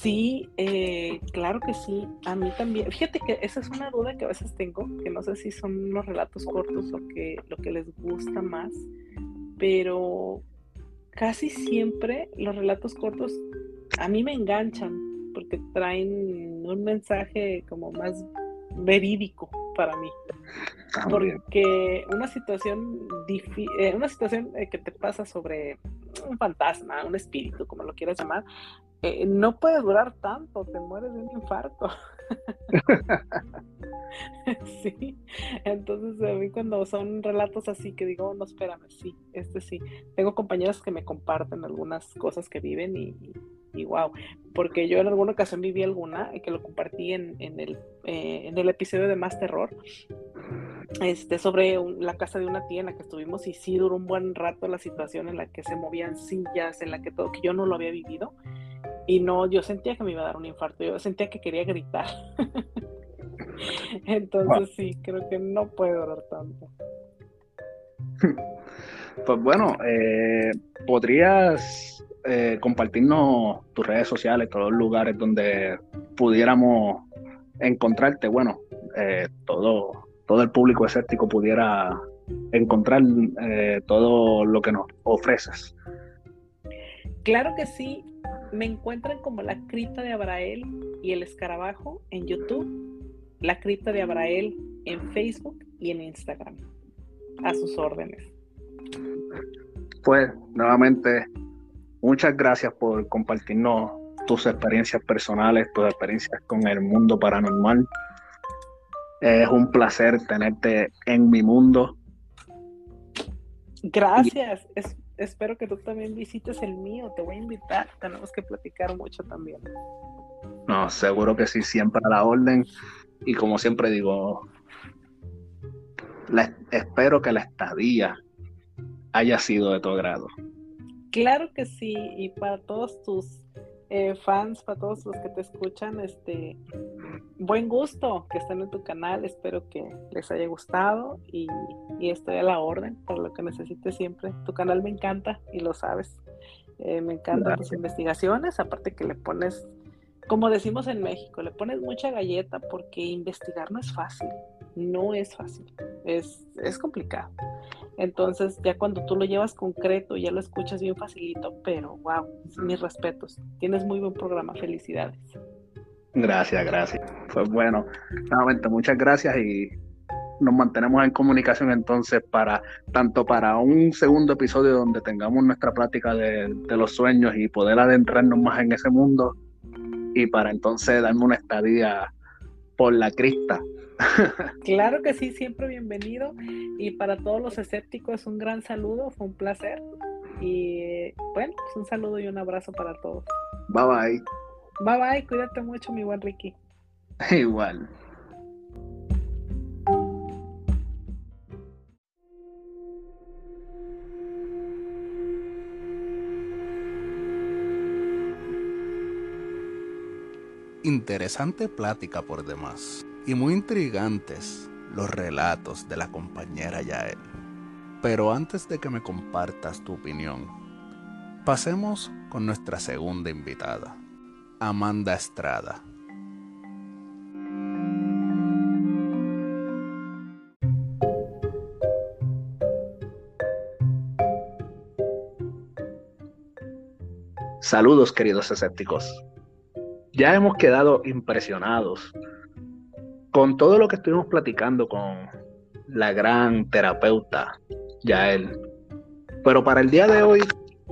Sí, eh, claro que sí. A mí también. Fíjate que esa es una duda que a veces tengo, que no sé si son los relatos cortos o que lo que les gusta más, pero casi siempre los relatos cortos a mí me enganchan porque traen un mensaje como más verídico para mí. Ah, porque una situación eh, una situación eh, que te pasa sobre un fantasma, un espíritu, como lo quieras llamar, eh, no puede durar tanto, te mueres de un infarto. sí, entonces a mí cuando son relatos así que digo, no, espérame, sí, este sí. Tengo compañeros que me comparten algunas cosas que viven y, y, wow, porque yo en alguna ocasión viví alguna que lo compartí en, en, el, eh, en el episodio de Más Terror. Este, sobre la casa de una tía en la que estuvimos y sí duró un buen rato la situación en la que se movían sillas, en la que todo, que yo no lo había vivido y no, yo sentía que me iba a dar un infarto, yo sentía que quería gritar. Entonces sí, creo que no puede durar tanto. Pues bueno, eh, podrías eh, compartirnos tus redes sociales, todos los lugares donde pudiéramos encontrarte. Bueno, eh, todo, todo el público escéptico pudiera encontrar todo lo que nos ofreces. Claro que sí, me encuentran como la cripta de Abrael y el escarabajo en YouTube, la cripta de Abrael en Facebook y en Instagram. A sus órdenes. Pues nuevamente, muchas gracias por compartirnos tus experiencias personales, tus experiencias con el mundo paranormal. Es un placer tenerte en mi mundo. Gracias, es espero que tú también visites el mío, te voy a invitar, tenemos que platicar mucho también. No, seguro que sí, siempre a la orden. Y como siempre digo, espero que la estadía haya sido de tu agrado. Claro que sí, y para todos tus eh, fans, para todos los que te escuchan, este, buen gusto que estén en tu canal. Espero que les haya gustado y, estoy a la orden por lo que necesites siempre. Tu canal me encanta y lo sabes. Eh, me encantan tus investigaciones, aparte que le pones, como decimos en México, le pones mucha galleta porque investigar no es fácil, no es fácil, es, es complicado. Entonces, ya cuando tú lo llevas concreto, ya lo escuchas bien facilito, pero wow, mis respetos. Tienes muy buen programa, felicidades. Gracias, gracias. Pues bueno, nuevamente muchas gracias y nos mantenemos en comunicación entonces para tanto para un segundo episodio donde tengamos nuestra plática de, de los sueños y poder adentrarnos más en ese mundo y para entonces darme una estadía por la crista Claro que sí, siempre bienvenido. Y para todos los escépticos, un gran saludo, fue un placer. Y bueno, pues un saludo y un abrazo para todos. Bye bye. Bye bye, cuídate mucho, mi buen Ricky. Igual. Interesante plática por demás y muy intrigantes los relatos de la compañera Yael. Pero antes de que me compartas tu opinión, pasemos con nuestra segunda invitada, Amanda Estrada. Saludos queridos escépticos. Ya hemos quedado impresionados con todo lo que estuvimos platicando con la gran terapeuta Yael. Pero para el día de hoy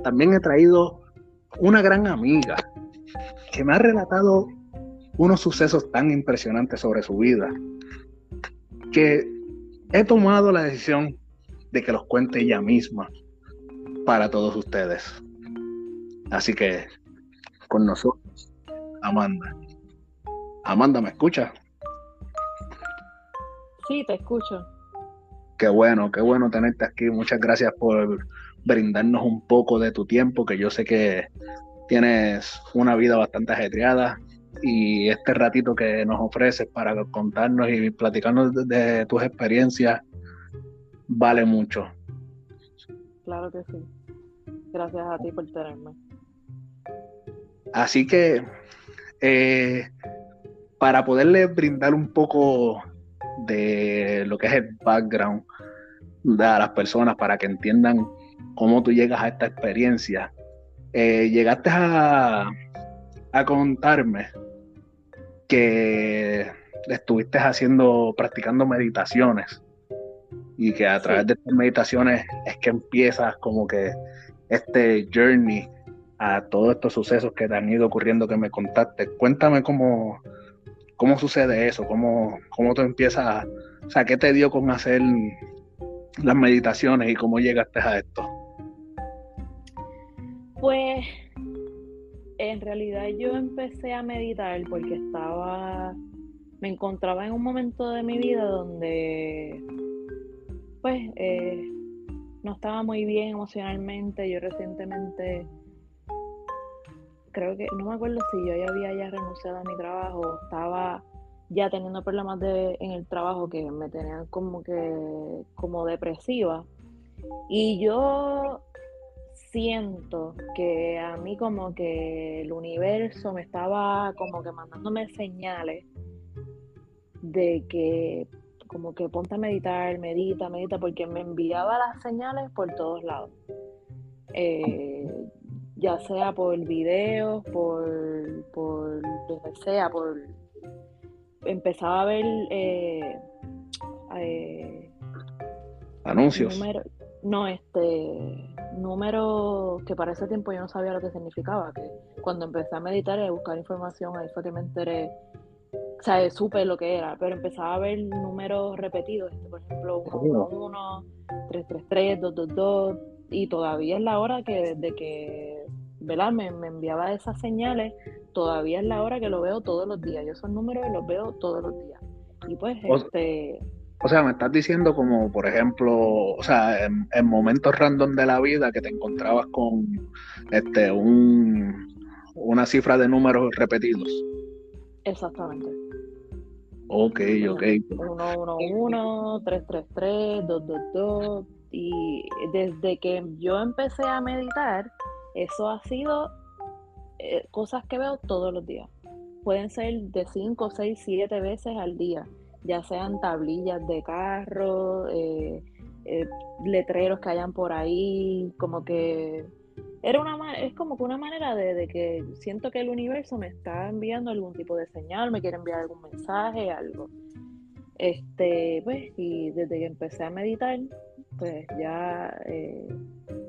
también he traído una gran amiga que me ha relatado unos sucesos tan impresionantes sobre su vida que he tomado la decisión de que los cuente ella misma para todos ustedes. Así que con nosotros, Amanda. Amanda, ¿me escucha? Sí, te escucho. Qué bueno, qué bueno tenerte aquí. Muchas gracias por brindarnos un poco de tu tiempo, que yo sé que tienes una vida bastante ajetreada y este ratito que nos ofreces para contarnos y platicarnos de, tus experiencias vale mucho. Claro que sí. Gracias a ti por tenerme. Así que eh, para poderle brindar un poco de lo que es el background de a las personas para que entiendan cómo tú llegas a esta experiencia, eh, llegaste a, a contarme que estuviste haciendo, practicando meditaciones y que a través de estas meditaciones es que empiezas como que este journey a todos estos sucesos que te han ido ocurriendo que me contaste. Cuéntame cómo, cómo sucede eso, cómo, cómo tú empiezas, o sea, qué te dio con hacer las meditaciones y cómo llegaste a esto. Pues en realidad yo empecé a meditar porque estaba, me encontraba en un momento de mi vida donde pues eh, no estaba muy bien emocionalmente. Yo recientemente creo que, no me acuerdo si yo ya había ya renunciado a mi trabajo, estaba ya teniendo problemas de, en el trabajo que me tenían como que, como depresiva. Y yo siento que a mí como que el universo me estaba como que mandándome señales de que como que ponte a meditar, medita, medita, porque me enviaba las señales por todos lados. Eh, ya sea por videos, por, por lo que sea, por empezaba a ver eh, eh, anuncios. no, este número que para ese tiempo yo no sabía lo que significaba, que cuando empecé a meditar y a buscar información, ahí fue que me enteré, o sea, supe lo que era, pero empezaba a ver números repetidos, este, por ejemplo, 111, 333, 222, y todavía es la hora que desde que ¿verdad? Me, enviaba esas señales, todavía es la hora que lo veo todos los días. Yo esos números los veo todos los días. Y pues, este... O sea, me estás diciendo como, por ejemplo, o sea, en, momentos random de la vida que te encontrabas con este un, una cifra de números repetidos. Exactamente. Ok, ok. 111, 333, 222. Y desde que yo empecé a meditar, eso ha sido eh, cosas que veo todos los días. Pueden ser de 5, 6, 7 veces al día, ya sean tablillas de carro, eh, eh, letreros que hayan por ahí, como que era una es como que una manera de, de, que siento que el universo me está enviando algún tipo de señal, me quiere enviar algún mensaje, algo. Este, pues, y desde que empecé a meditar, pues ya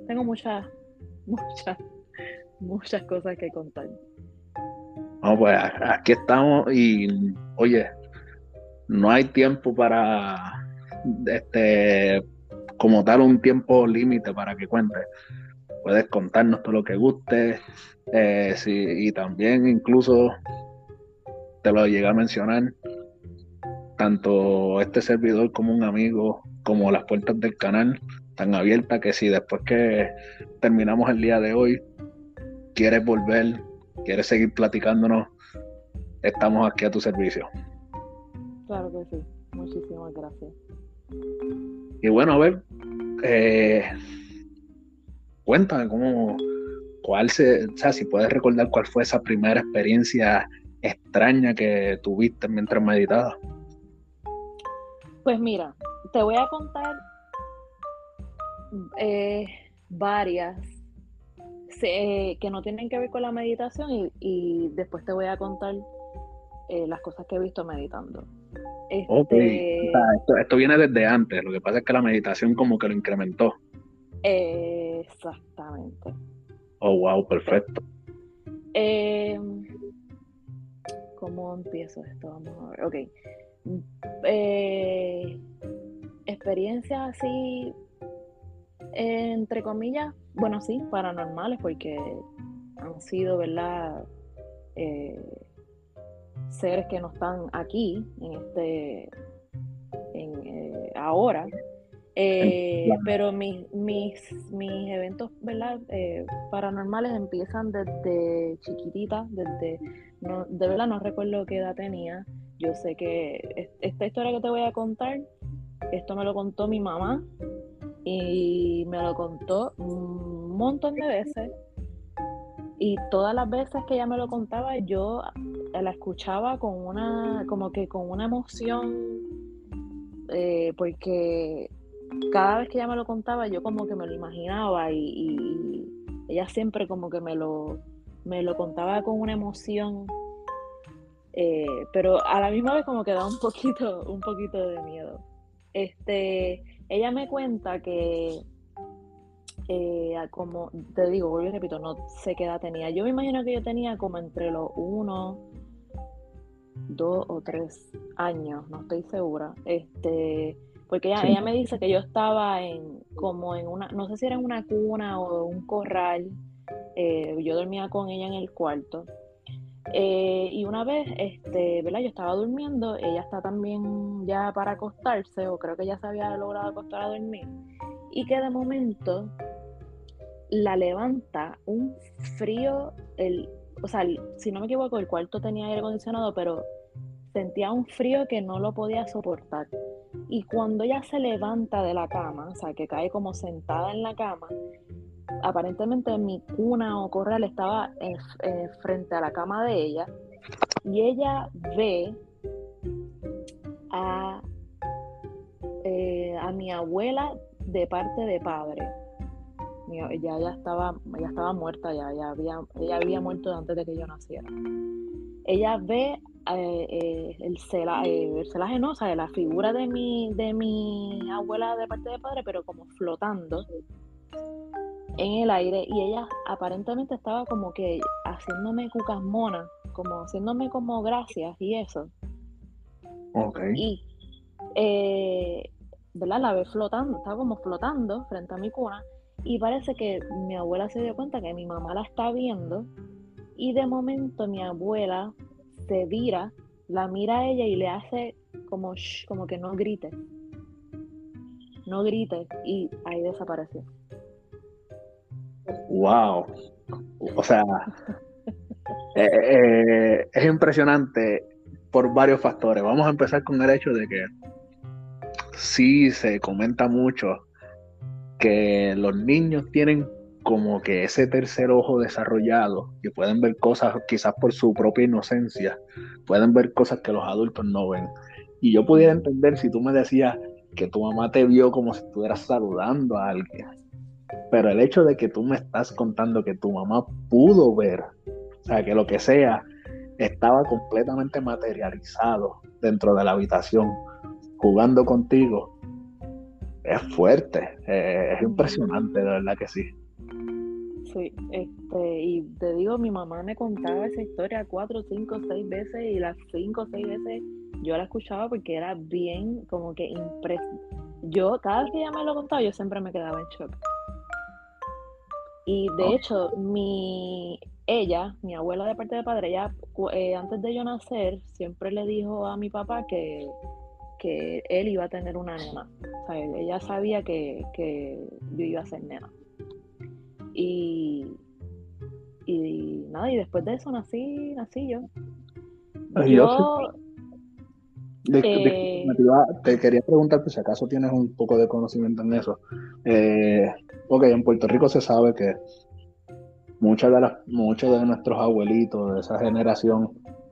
tengo muchas muchas, muchas cosas que contar. No, pues aquí estamos y oye, no hay tiempo para este como tal un tiempo límite para que cuentes. Puedes contarnos todo lo que guste eh, y también incluso te lo llegué a mencionar, tanto este servidor como un amigo, como las puertas del canal, están abiertas que si después que terminamos el día de hoy, quieres volver, quieres seguir platicándonos, estamos aquí a tu servicio. Claro que sí, muchísimas gracias. Y bueno, a ver, eh, cuéntame cómo, cuál se, o sea, si puedes recordar cuál fue esa primera experiencia extraña que tuviste mientras meditabas. Pues mira, te voy a contar eh, varias que no tienen que ver con la meditación y, después te voy a contar eh, las cosas que he visto meditando. Este, esto, viene desde antes, lo que pasa es que la meditación como que lo incrementó. exactamente. Oh, wow, perfecto. Eh, ¿Cómo empiezo esto? Vamos a ver. Ok. Eh, experiencias así, entre comillas, bueno, sí, paranormales, porque han sido, ¿verdad? Eh, seres que no están aquí, en este, en, eh, ahora. Eh, pero mis, mis, mis eventos ¿verdad? paranormales empiezan desde chiquitita, desde, no, de verdad no recuerdo qué edad tenía. Yo sé que esta historia que te voy a contar, esto me lo contó mi mamá y me lo contó un montón de veces. Y todas las veces que ella me lo contaba yo la escuchaba con una como que con una emoción eh, porque cada vez que ella me lo contaba yo como que me lo imaginaba y, ella siempre como que me lo me lo contaba con una emoción eh, pero a la misma vez como que da un poquito un poquito de miedo este ella me cuenta que, eh, como te digo, vuelvo y repito, no sé qué edad tenía. Yo me imagino que yo tenía como entre los uno, dos o tres años, no estoy segura. Este, porque ella, ella me dice que yo estaba en como en una, no sé si era en una cuna o un corral. Eh, yo dormía con ella en el cuarto. Eh, y una vez, este, ¿verdad? Yo estaba durmiendo, ella está también ya para acostarse, o creo que ya se había logrado acostar a dormir, y que de momento la levanta un frío, el, o sea, si no me equivoco, el cuarto tenía aire acondicionado, pero sentía un frío que no lo podía soportar. Y cuando ella se levanta de la cama, o sea, que cae como sentada en la cama, aparentemente mi cuna o corral estaba en, frente a la cama de ella y ella ve a, eh, a mi abuela de parte de padre. ya, ya, estaba, ya estaba muerta, ya, ya había, ella había muerto antes de que yo naciera. Ella ve eh, eh, el, celaje, no, o sea, la figura de mi, de mi abuela de parte de padre, pero como flotando en el aire y ella aparentemente estaba como que haciéndome cucas monas, como haciéndome como gracias y eso. Ok. Y, eh, ¿verdad? La ve flotando, estaba como flotando frente a mi cuna y parece que mi abuela se dio cuenta que mi mamá la está viendo y de momento mi abuela se vira, la mira a ella y le hace como, como que no grite. No grite y ahí desapareció. Wow. O sea, eh, eh, es impresionante por varios factores. Vamos a empezar con el hecho de que sí se comenta mucho que los niños tienen como que ese tercer ojo desarrollado, que pueden ver cosas quizás por su propia inocencia, pueden ver cosas que los adultos no ven. Y yo pudiera entender si tú me decías que tu mamá te vio como si estuvieras saludando a alguien pero el hecho de que tú me estás contando que tu mamá pudo ver, o sea, que lo que sea, estaba completamente materializado dentro de la habitación, jugando contigo, es fuerte, es impresionante, de verdad que sí. Sí, este, y te digo, mi mamá me contaba esa historia cuatro, cinco, seis veces y las cinco seis veces yo la escuchaba porque era bien como que impresionante. Yo, cada vez que ella me lo contaba, yo siempre me quedaba en shock. Y de hecho, mi ella, mi abuela de parte de padre, ella eh, antes de yo nacer siempre le dijo a mi papá que, que él iba a tener una nena. O sea, ella sabía que, que yo iba a ser nena. Y, y nada, y después de eso nací, nací yo. yo, eh, te quería preguntar si acaso tienes un poco de conocimiento en eso. Eh, ok, en Puerto Rico se sabe que muchas de las, muchos de nuestros abuelitos de esa generación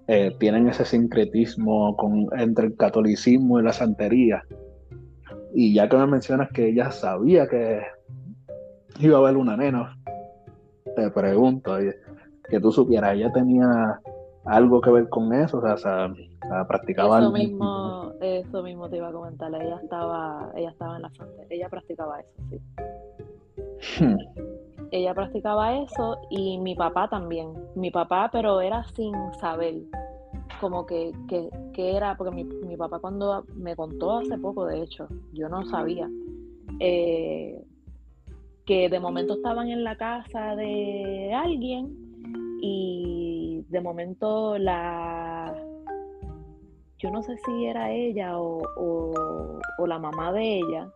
eh, tienen ese sincretismo con, entre el catolicismo y la santería. Y ya que me mencionas que ella sabía que iba a haber una nena, te pregunto, que tú supieras, ella tenía algo que ver con eso, o sea, practicaba eso mismo, eso mismo te iba a comentar, ella estaba, ella estaba en la santería, ella practicaba eso, sí. Hmm. Ella practicaba eso y mi papá también. Mi papá, pero era sin saber como que, que, era, porque mi, mi, papá cuando me contó hace poco, de hecho, yo no sabía, eh, que de momento estaban en la casa de alguien y de momento la, yo no sé si era ella o, o, la mamá de ella,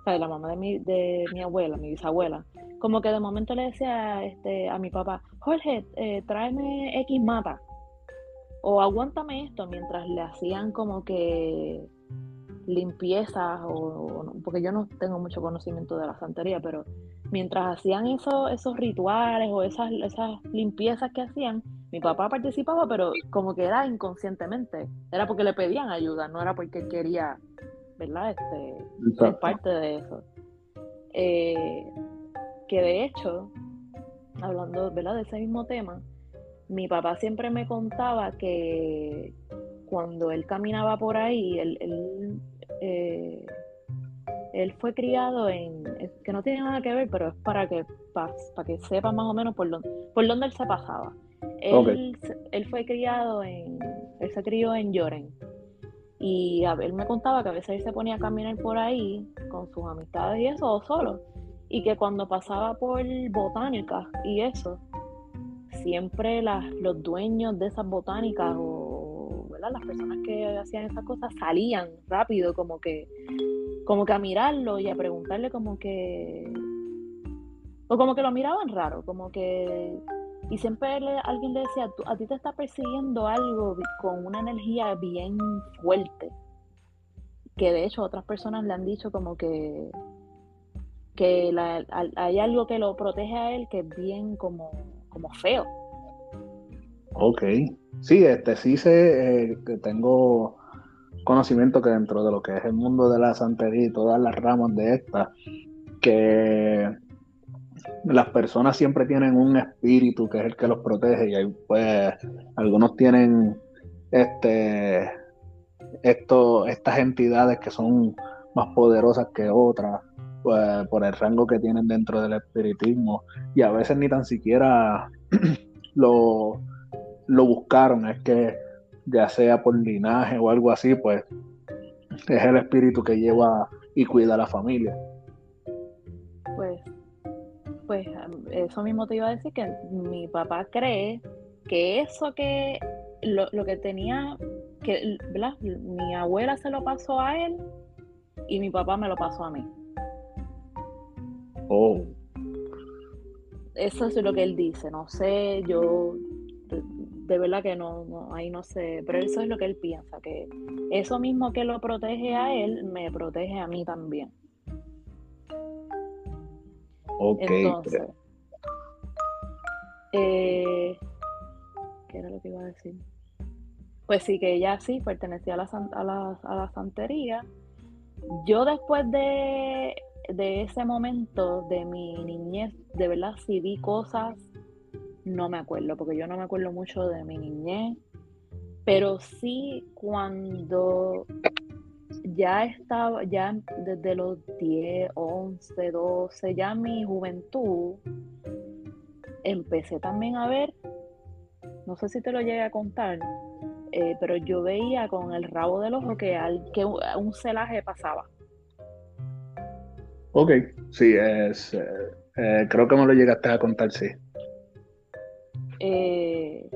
o sea, la mamá de mi, de mi abuela, mi bisabuela, como que de momento le decía este, a mi papá, Jorge, eh, tráeme X mata o aguántame esto mientras le hacían como que limpiezas o, porque yo no tengo mucho conocimiento de la santería, pero mientras hacían eso, esos rituales o esas, esas limpiezas que hacían, mi papá participaba, pero como que era inconscientemente, era porque le pedían ayuda, no era porque quería, ¿verdad? Este, ser parte de eso. Eh, que de hecho, hablando, ¿verdad? De ese mismo tema, mi papá siempre me contaba que cuando él caminaba por ahí, él, él, eh, fue criado en, que no tiene nada que ver, pero es para que, para, que sepa más o menos por dónde, por dónde él se pasaba. Él, él fue criado en, él se crió en Lloren. Y a, él me contaba que a veces él se ponía a caminar por ahí con sus amistades y eso, o solo. Y que cuando pasaba por botánicas y eso, siempre los dueños de esas botánicas o las personas que hacían esas cosas salían rápido como que como que a mirarlo y a preguntarle como que o como que lo miraban raro como que y siempre alguien le decía a ti te está persiguiendo algo con una energía bien fuerte que de hecho otras personas le han dicho como que que hay algo que lo protege a él que es bien como como feo. Ok, sí, este sí sé eh, que tengo conocimiento que dentro de lo que es el mundo de la santería y todas las ramas de esta, que las personas siempre tienen un espíritu que es el que los protege y ahí pues algunos tienen este esto, estas entidades que son más poderosas que otras pues, por el rango que tienen dentro del espiritismo y a veces ni tan siquiera lo, lo buscaron, es que ya sea por linaje o algo así, pues es el espíritu que lleva y cuida a la familia. Pues, pues eso mismo te iba a decir que mi papá cree que eso que lo, lo que tenía, que mi abuela se lo pasó a él y mi papá me lo pasó a mí. Oh. Eso es lo que él dice, no sé, yo de, verdad que no, ahí no sé, pero eso es lo que él piensa, que eso mismo que lo protege a él, me protege a mí también. Ok. Entonces, eh, ¿qué era lo que iba a decir? Pues sí, que ella sí pertenecía a la, a la, a la santería. Yo después de de ese momento de mi niñez, de verdad, si vi cosas, no me acuerdo, porque yo no me acuerdo mucho de mi niñez, pero sí cuando ya estaba, ya desde los 10, 11, 12, ya mi juventud, empecé también a ver, no sé si te lo llegué a contar, eh, pero yo veía con el rabo del ojo que, al, que un celaje pasaba. Ok, sí, es, eh, eh, creo que me lo llegaste a contar, sí. Eh,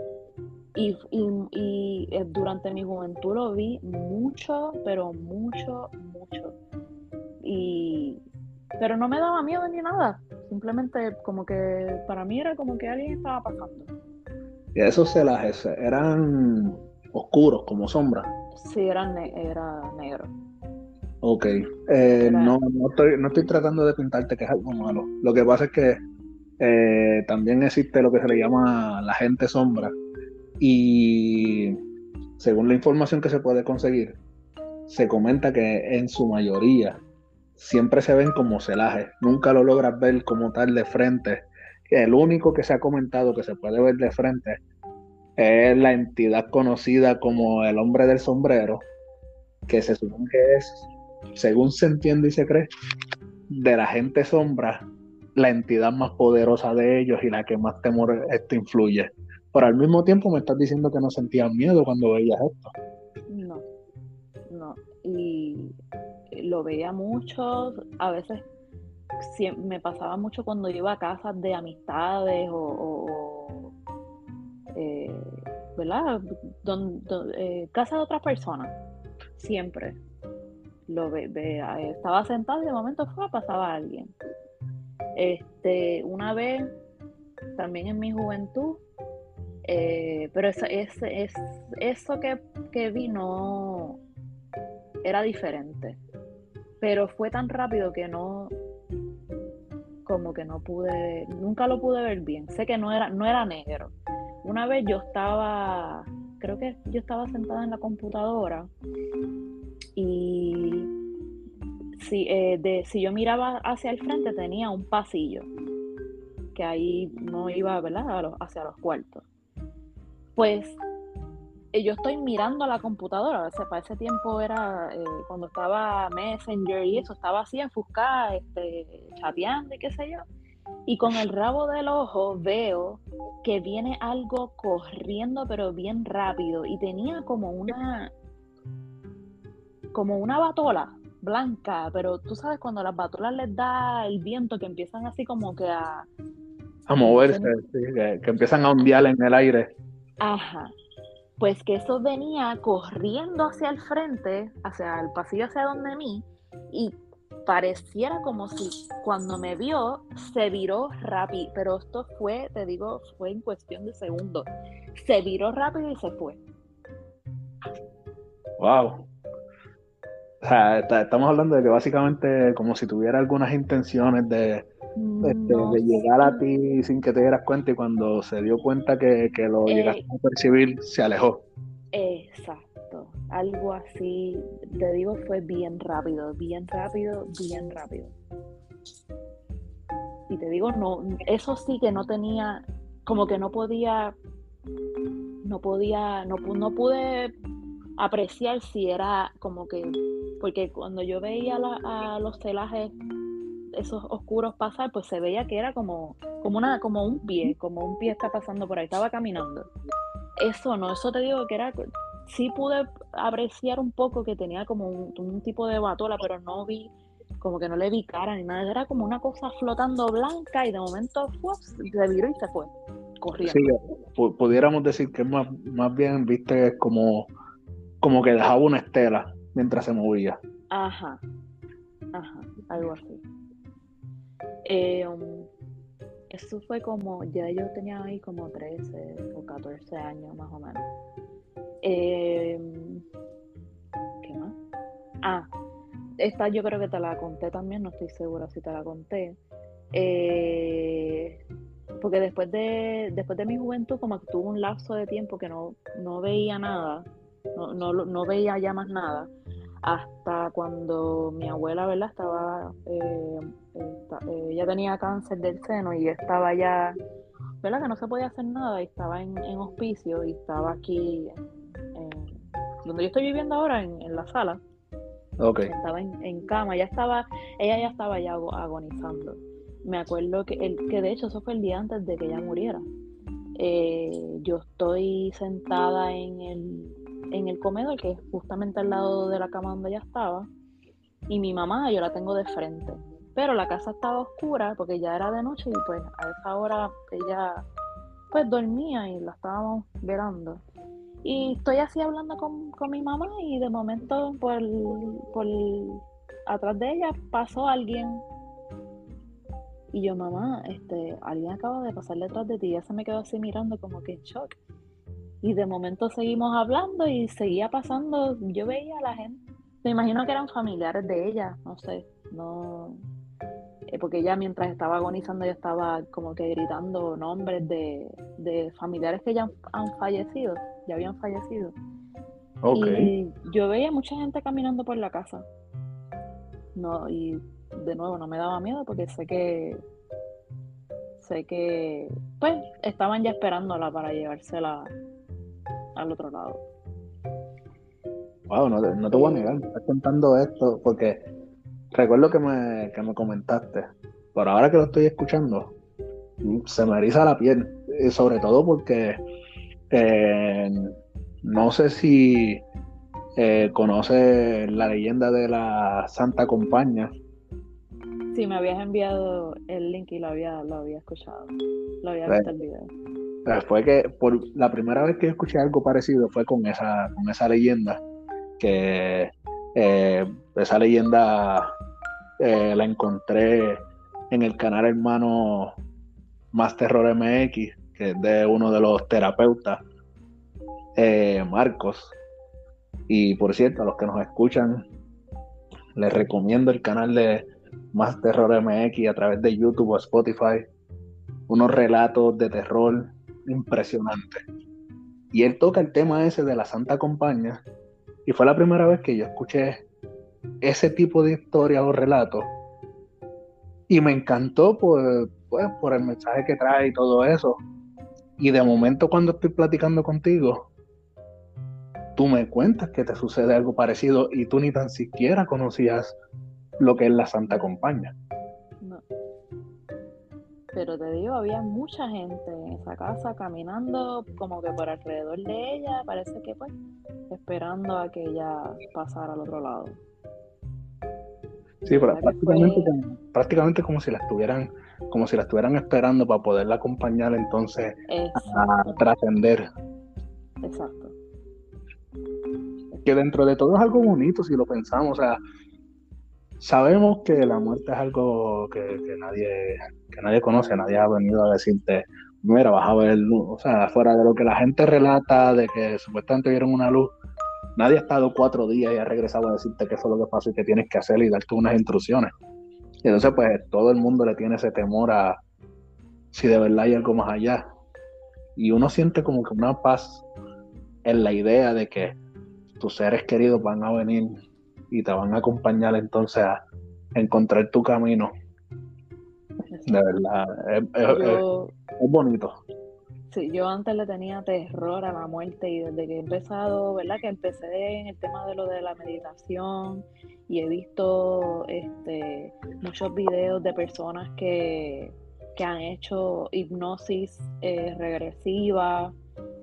y, eh, durante mi juventud lo vi mucho, pero mucho, mucho. Y, pero no me daba miedo ni nada. Simplemente como que para mí era como que alguien estaba pasando. ¿Y esos celajes eran oscuros, como sombra? Sí, eran era negro. Ok. Eh, no, no, estoy, no estoy tratando de pintarte que es algo malo. Lo que pasa es que eh, también existe lo que se le llama la gente sombra, y según la información que se puede conseguir, se comenta que en su mayoría siempre se ven como celajes, nunca lo logras ver como tal de frente. El único que se ha comentado que se puede ver de frente es la entidad conocida como el hombre del sombrero, que se supone que es, según se entiende y se cree, de la gente sombra, la entidad más poderosa de ellos y la que más temor esto influye. Pero al mismo tiempo me estás diciendo que no sentías miedo cuando veías esto. No, no. Y lo veía mucho, a veces me pasaba mucho cuando iba a casas de amistades o, eh, ¿verdad? Eh, casa de otras personas, siempre. Lo ve, estaba sentado y de momento fue, pasaba alguien. Este, una vez, también en mi juventud, eh, pero eso, es, es, eso que, que vi no era diferente. Pero fue tan rápido que no, como que no pude, nunca lo pude ver bien. Sé que no era, no era negro. Una vez yo estaba, creo que yo estaba sentada en la computadora y si, eh, de, si yo miraba hacia el frente tenía un pasillo que ahí no iba ¿verdad? hacia los cuartos pues eh, yo estoy mirando a la computadora, o para ese tiempo era eh, cuando estaba Messenger y eso, estaba así enfuscada, este, chateando y qué sé yo. Y con el rabo del ojo veo que viene algo corriendo pero bien rápido y tenía como una como una batola blanca, pero tú sabes cuando las batolas les da el viento que empiezan así como que a a moverse, que, que empiezan a ondear en el aire. Ajá. Pues que eso venía corriendo hacia el frente, hacia el pasillo hacia donde mí, y pareciera como si cuando me vio se viró rápido, pero esto fue, te digo, fue en cuestión de segundos. Se viró rápido y se fue. Wow. O sea, estamos hablando de que básicamente como si tuviera algunas intenciones de, de llegar a ti sin que te dieras cuenta y cuando se dio cuenta que, lo eh, llegaste a percibir, se alejó. Exacto, algo así, te digo, fue bien rápido, bien rápido, bien rápido. Y te digo, no, eso sí que no tenía, como que no podía, no podía, no, no pude apreciar si era como que, porque cuando yo veía a los celajes esos oscuros pasar, pues se veía que era como, como, una, como un pie, como un pie está pasando por ahí, estaba caminando. Eso no, eso te digo que era, sí pude apreciar un poco que tenía como un, tipo de batola, pero no vi, como que no le vi cara ni nada, era como una cosa flotando blanca y de momento se viró y se fue, corriendo. Sí, pudiéramos decir que más, más bien, viste, como, como que dejaba una estela mientras se movía. Ajá, ajá, algo así. Eh, um, eso fue como, ya yo tenía ahí como 13 o 14 años más o menos. Em, ¿Qué más? Ah, esta yo creo que te la conté también, no estoy segura si te la conté. Eh, porque después de, después de mi juventud, como que tuve un lapso de tiempo que no, no veía nada, no, no, no veía ya más nada hasta cuando mi abuela, ¿verdad? Estaba, eh, eh, ella tenía cáncer del seno y estaba ya, ¿verdad? Que no se podía hacer nada y estaba en, hospicio y estaba aquí, donde yo estoy viviendo ahora, en, la sala. Okay. Estaba en, cama, ya estaba, ella ya estaba ya agonizando. Me acuerdo que, el, que de hecho eso fue el día antes de que ella muriera. Eh, yo estoy sentada en el en el comedor, que es justamente al lado de la cama donde ella estaba, y mi mamá yo la tengo de frente. Pero la casa estaba oscura porque ya era de noche y pues a esa hora ella pues dormía y la estábamos velando. Y estoy así hablando con, mi mamá y de momento por, por atrás de ella pasó alguien. Y yo, mamá, este, alguien acaba de pasar detrás de ti. Y ella se me quedó así mirando como que en shock. Y de momento seguimos hablando y seguía pasando. Yo veía a la gente. Me imagino que eran familiares de ella, no sé, no, eh, porque ella mientras estaba agonizando ya estaba como que gritando nombres de, familiares que ya han, fallecido, ya habían fallecido. Y yo veía mucha gente caminando por la casa. No, y de nuevo no me daba miedo porque sé que sé que pues estaban ya esperándola para llevársela al otro lado. Wow, no, no te voy a negar, me estás contando esto porque recuerdo que me, que me comentaste, pero ahora que lo estoy escuchando, se me eriza la piel, y sobre todo porque eh, no sé si eh, conoce la leyenda de la Santa Compañía. Sí, me habías enviado el link y lo había, lo había escuchado, lo había visto el video. Fue que por la primera vez que escuché algo parecido fue con esa, con esa leyenda, que eh, esa leyenda eh, la encontré en el canal hermano Más Terror MX, que es de uno de los terapeutas, eh, Marcos. Y por cierto, a los que nos escuchan, les recomiendo el canal de Más Terror MX a través de YouTube o Spotify. Unos relatos de terror impresionantes. Y él toca el tema ese de la Santa Compañía y fue la primera vez que yo escuché ese tipo de historia o relatos. Y me encantó por, pues, por el mensaje que trae y todo eso. Y de momento cuando estoy platicando contigo, tú me cuentas que te sucede algo parecido y tú ni tan siquiera conocías lo que es la Santa Compañía. Pero te digo, había mucha gente en esa casa caminando como que por alrededor de ella, parece que pues, esperando a que ella pasara al otro lado. Sí, pero prácticamente, prácticamente como si la estuvieran, como si la estuvieran esperando para poderla acompañar entonces a trascender. Exacto. Que dentro de todo es algo bonito si lo pensamos, o sea, sabemos que la muerte es algo que, nadie que nadie conoce, nadie ha venido a decirte, mira, vas a ver luz, o sea, fuera de lo que la gente relata de que supuestamente vieron una luz, nadie ha estado cuatro días y ha regresado a decirte qué fue lo que pasó y qué tienes que hacer y darte unas instrucciones. Y entonces, pues, todo el mundo le tiene ese temor a si de verdad hay algo más allá. Y uno siente como que una paz en la idea de que tus seres queridos van a venir y te van a acompañar entonces a encontrar tu camino. De verdad, es, bonito. Sí, yo antes le tenía terror a la muerte y desde que he empezado, ¿verdad? Que empecé en el tema de lo de la meditación y he visto este, muchos videos de personas que, han hecho hipnosis eh, regresiva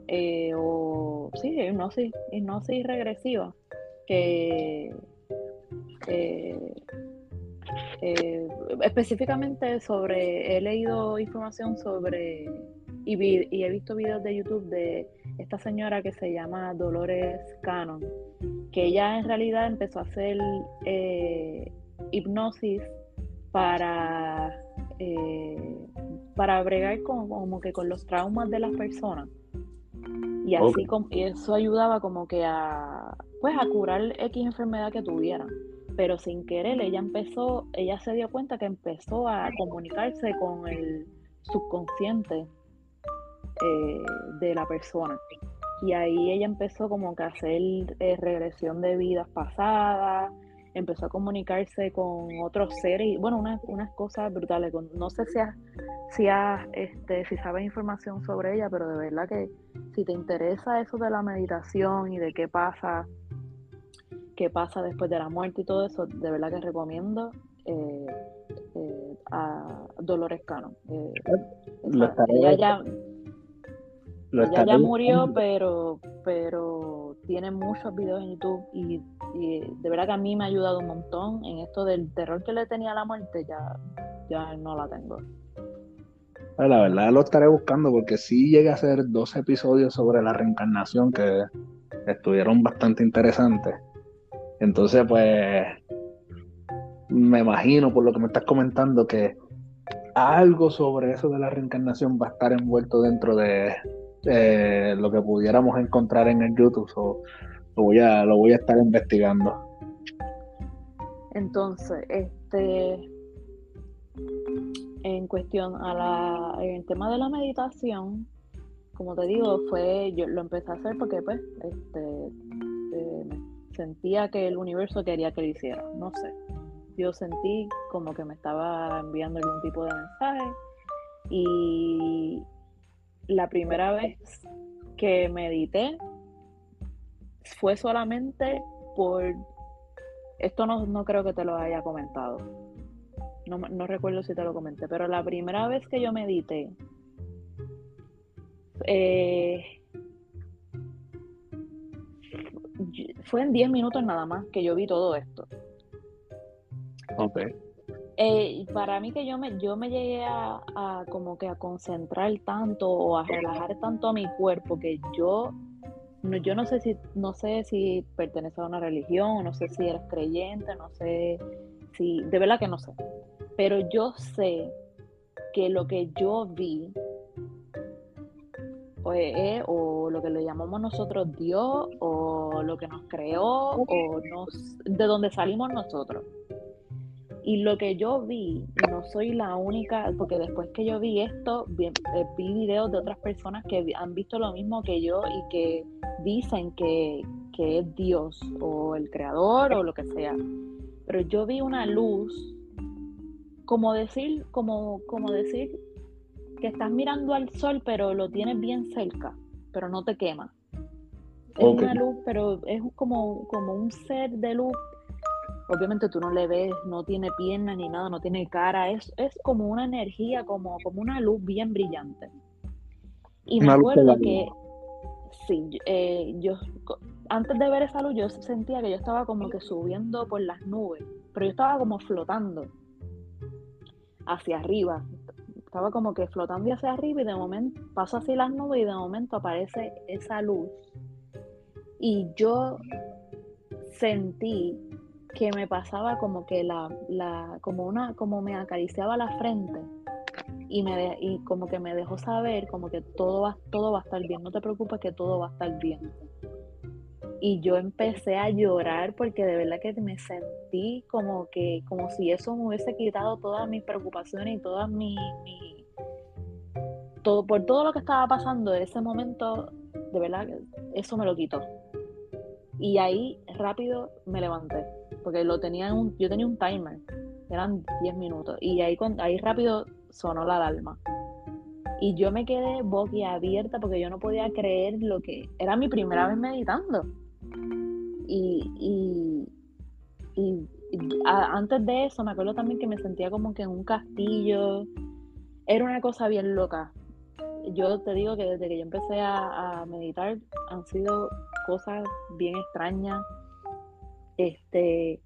eh, o sí, hipnosis, hipnosis regresiva que eh, eh, específicamente sobre, he leído información sobre y, he visto videos de YouTube de esta señora que se llama Dolores Cannon, que ella en realidad empezó a hacer eh, hipnosis para, para bregar con, como que con los traumas de las personas. Y así como, y eso ayudaba como que a pues a curar X enfermedad que tuvieran pero sin querer ella empezó, ella se dio cuenta que empezó a comunicarse con el subconsciente eh, de la persona. Y ahí ella empezó como que a hacer eh, regresión de vidas pasadas, empezó a comunicarse con otros seres, bueno, unas, unas cosas brutales. No sé si, si, este, si sabes información sobre ella, pero de verdad que si te interesa eso de la meditación y de qué pasa qué pasa después de la muerte y todo eso, de verdad que recomiendo eh, eh, a Dolores Cano. Eh, ella ya, ella ya murió, pero, pero tiene muchos videos en YouTube y, de verdad que a mí me ha ayudado un montón en esto del terror que le tenía a la muerte, ya, ya no la tengo. Pues la verdad lo estaré buscando porque sí llegué a hacer dos episodios sobre la reencarnación que estuvieron bastante interesantes. Entonces, pues, me imagino por lo que me estás comentando que algo sobre eso de la reencarnación va a estar envuelto dentro de lo que pudiéramos encontrar en el YouTube. o lo, voy a, lo voy a estar investigando. Entonces, este en cuestión a la en tema de la meditación, como te digo, fue yo lo empecé a hacer porque pues este eh, sentía que el universo quería que lo hiciera, no sé. Yo sentí como que me estaba enviando algún tipo de mensaje y la primera vez que medité fue solamente por esto no, no creo que te lo haya comentado no, recuerdo si te lo comenté, pero la primera vez que yo medité, eh, fue en 10 minutos nada más que yo vi todo esto. Ok. Eh, para mí que yo me, yo me llegué a, como que a concentrar tanto o a relajar tanto a mi cuerpo que yo no, yo no sé si no sé si pertenece a una religión, no sé si eres creyente, no sé si de verdad que no sé. Pero yo sé que lo que yo vi, o lo que le llamamos nosotros Dios, o lo que nos creó, o nos, de donde salimos nosotros. Y lo que yo vi, no soy la única, porque después que yo vi esto, vi, eh, vi, videos de otras personas que han visto lo mismo que yo y que dicen que, que es Dios o el creador o lo que sea. Pero yo vi una luz como decir, como, como decir que estás mirando al sol, pero lo tienes bien cerca, pero no te quema. Es una luz, pero es como, como un ser de luz. Obviamente tú no le ves, no tiene piernas ni nada, no tiene cara, es, es como una energía, como, como una luz bien brillante. Y me acuerdo que, sí, eh, yo antes de ver esa luz yo sentía que yo estaba como que subiendo por las nubes, pero yo estaba como flotando hacia arriba. Estaba como que flotando hacia arriba y de momento paso así las nubes y de momento aparece esa luz. Y yo sentí que me pasaba como que la, la como una, como me acariciaba la frente y me y como que me dejó saber como que todo va, todo va a estar bien, no te preocupes que todo va a estar bien y yo empecé a llorar porque de verdad que me sentí como que como si eso me hubiese quitado todas mis preocupaciones y todas mi, todo por todo lo que estaba pasando en ese momento de verdad que eso me lo quitó. Y ahí rápido me levanté porque lo tenía un, yo tenía un timer eran 10 minutos y ahí ahí rápido sonó la alarma. Y yo me quedé boquiabierta porque yo no podía creer lo que era mi primera vez meditando y, y, antes de eso me acuerdo también que me sentía como que en un castillo. Era una cosa bien loca. Yo te digo que desde que yo empecé a, meditar han sido cosas bien extrañas. Este,